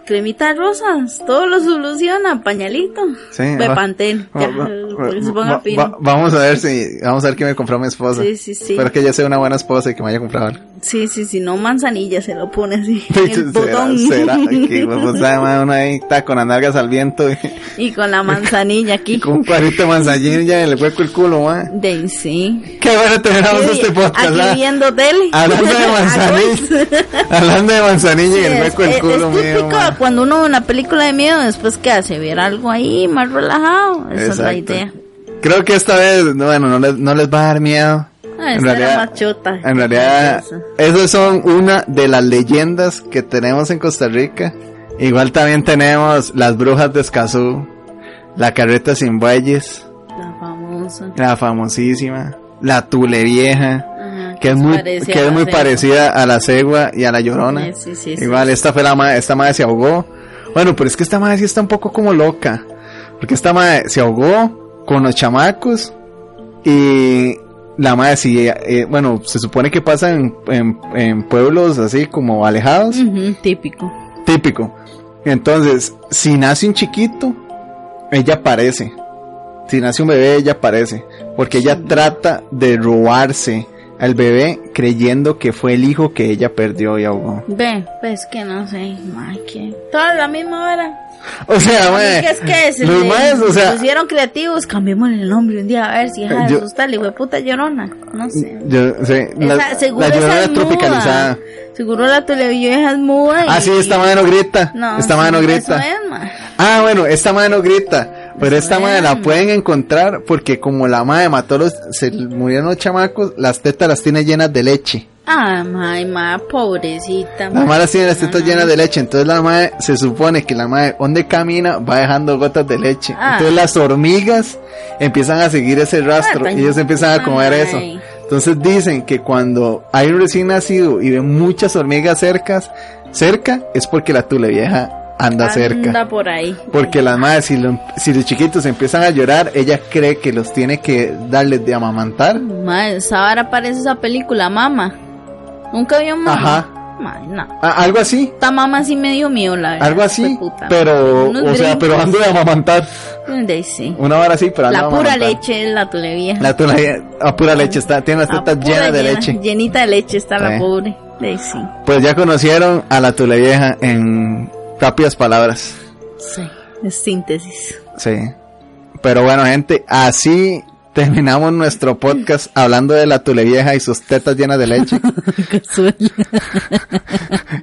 Cremita rosas, todo lo soluciona, pañalito. Sí, De va- que vamos a ver si, vamos a ver qué me compró mi esposa. Sí, sí, sí. Espero que ella sea una buena esposa y que me haya comprado algo. Sí, sí, sí, no manzanilla se lo pone así. en el será, botón. será, que pues, uno ahí está con las nalgas al viento y, y con la manzanilla aquí. con un cuadrito de manzanilla y le hueco el culo, madre. De sí. Qué bueno tenernos Aquí- este podcast, Aquí viendo tele. Hablando de manzanilla, hablando de manzanilla y el hueco el culo mío, cuando uno ve una película de miedo, después que hace ver algo ahí más relajado. Esa es la idea. Creo que esta vez, no, bueno, no les, no les va a dar miedo. Ah, en realidad, machota. en realidad, esas son una de las leyendas que tenemos en Costa Rica. Igual también tenemos las brujas de Escazú, la carreta sin bueyes, La famosa. la famosísima, la tule vieja, que es muy, que es muy parecida a la cegua y a la llorona. Sí, sí, sí, Igual esta fue la madre, esta madre se ahogó. Bueno, pero es que esta madre sí está un poco como loca. Porque esta madre se ahogó con los chamacos y la madre sí, eh, bueno, se supone que pasa en, en- en pueblos así como alejados. Típico. Típico. Entonces, si nace un chiquito, ella aparece. Si nace un bebé, ella aparece. Porque ella trata de robarse al bebé creyendo que fue el hijo que ella perdió y ahogó. Ve, pues que no sé, que toda la misma hora. O sea, que es que se los maes, o sea, pusieron creativos, cambiémosle el nombre un día a ver si deja de Yo- asustarle, güey, puta llorona, no sé. yo sé, la, Esa- seguro la llorona es es tropicalizada. Seguro la televisión es muda. Ah, y- sí, esta madre no grita. No, esta sí, madre no eso grita. es, ma. Ah, bueno, esta madre no grita. Pero Eso esta madre la pueden encontrar porque como la madre mató los, se murieron los chamacos, las tetas las tiene llenas de leche. Ah, ma, ma, pobrecita. La ma. madre tiene las tetas llenas de leche. Entonces la madre, se supone que la madre, donde camina, va dejando gotas de leche. Ah. Entonces las hormigas empiezan a seguir ese rastro Ah, y ellos empiezan a comer ay. eso. Entonces dicen que cuando hay un recién nacido y ven muchas hormigas cercas, cerca, es porque la tule vieja anda, cerca. Anda por ahí. Porque las madres, si, lo- si los chiquitos empiezan a llorar, ella cree que los tiene que darles de amamantar. Ma, esa vara parece esa película, Mama. Nunca vio Mama. Ajá. Mae, no. Ah, algo así. Esta mamá sí me dio miedo, la verdad. Algo así, puta. pero, o sea, pero ando de amamantar. De sí. Una hora así, pero La pura leche es la tule vieja. La tula, a pura leche está, tiene las tetas llenas de llena- leche. Llenita de leche está Sí. la pobre. De sí. Pues ya conocieron a la tule vieja en rápidas palabras. Sí. Es síntesis. Sí. Pero bueno, gente, así terminamos nuestro podcast hablando de la tule vieja y sus tetas llenas de leche.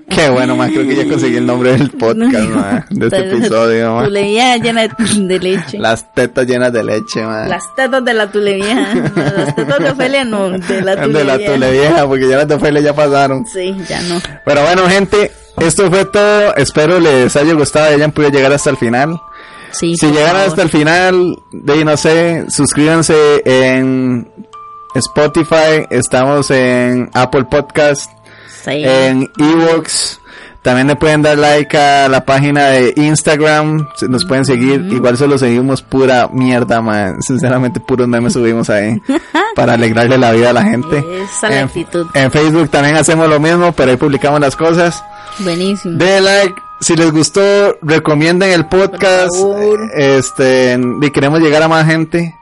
Qué bueno, más creo que ya conseguí el nombre del podcast, ma, de este episodio, ma. Tule vieja llena de, leche. Las tetas llenas de leche, ma. Las tetas de la tule vieja. Las tetas de Ofelia no, de la tule de la vieja. tule vieja, porque ya las de Ofelia ya pasaron. Sí, ya no. Pero bueno, gente, esto fue todo. Espero les haya gustado y hayan podido llegar hasta el final. Sí, Si llegaron favor. hasta el final, de no sé, suscríbanse en Spotify, estamos en Apple Podcast, Sí. en Evox. También le pueden dar like a la página de Instagram, nos pueden seguir, igual solo seguimos pura mierda, man. sinceramente puros memes subimos ahí para alegrarle la vida a la gente. Esa la en, actitud. en Facebook también hacemos lo mismo, pero ahí publicamos las cosas. Buenísimo. De like, si les gustó, recomienden el podcast. Este, y queremos llegar a más gente.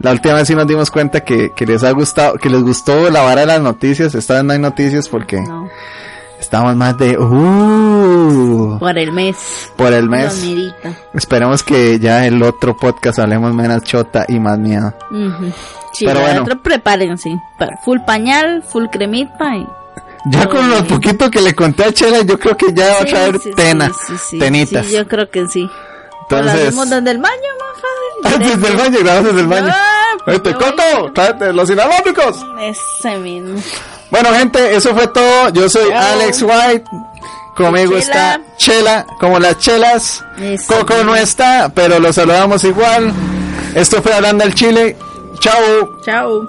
La última vez sí nos dimos cuenta que, que les ha gustado, que les gustó la vara de las noticias. Esta vez no hay noticias porque No, estamos más de, uh, por el mes. por el mes. Esperemos que ya el otro podcast hablemos menos chota y más miedo. Ujú. Sí, Pero bueno. otra prepárense. Full pañal, full cremita y... Ya con lo poquito que le conté a Chela, yo creo que ya va a traer sí, tena, sí, tenitas. Sí, yo creo que sí. Pues lo Entonces, desde el baño, más fácil. desde el baño, grabamos desde el baño. Ah, Este, voy- Coco, tráete los inalámbricos. Ese mismo. Bueno, gente, eso fue todo. Yo soy. Alex White. Conmigo Chela. está Chela, como las chelas. Eso Coco no está, pero lo saludamos igual. Esto fue Hablando al Chile. Chao. Chao.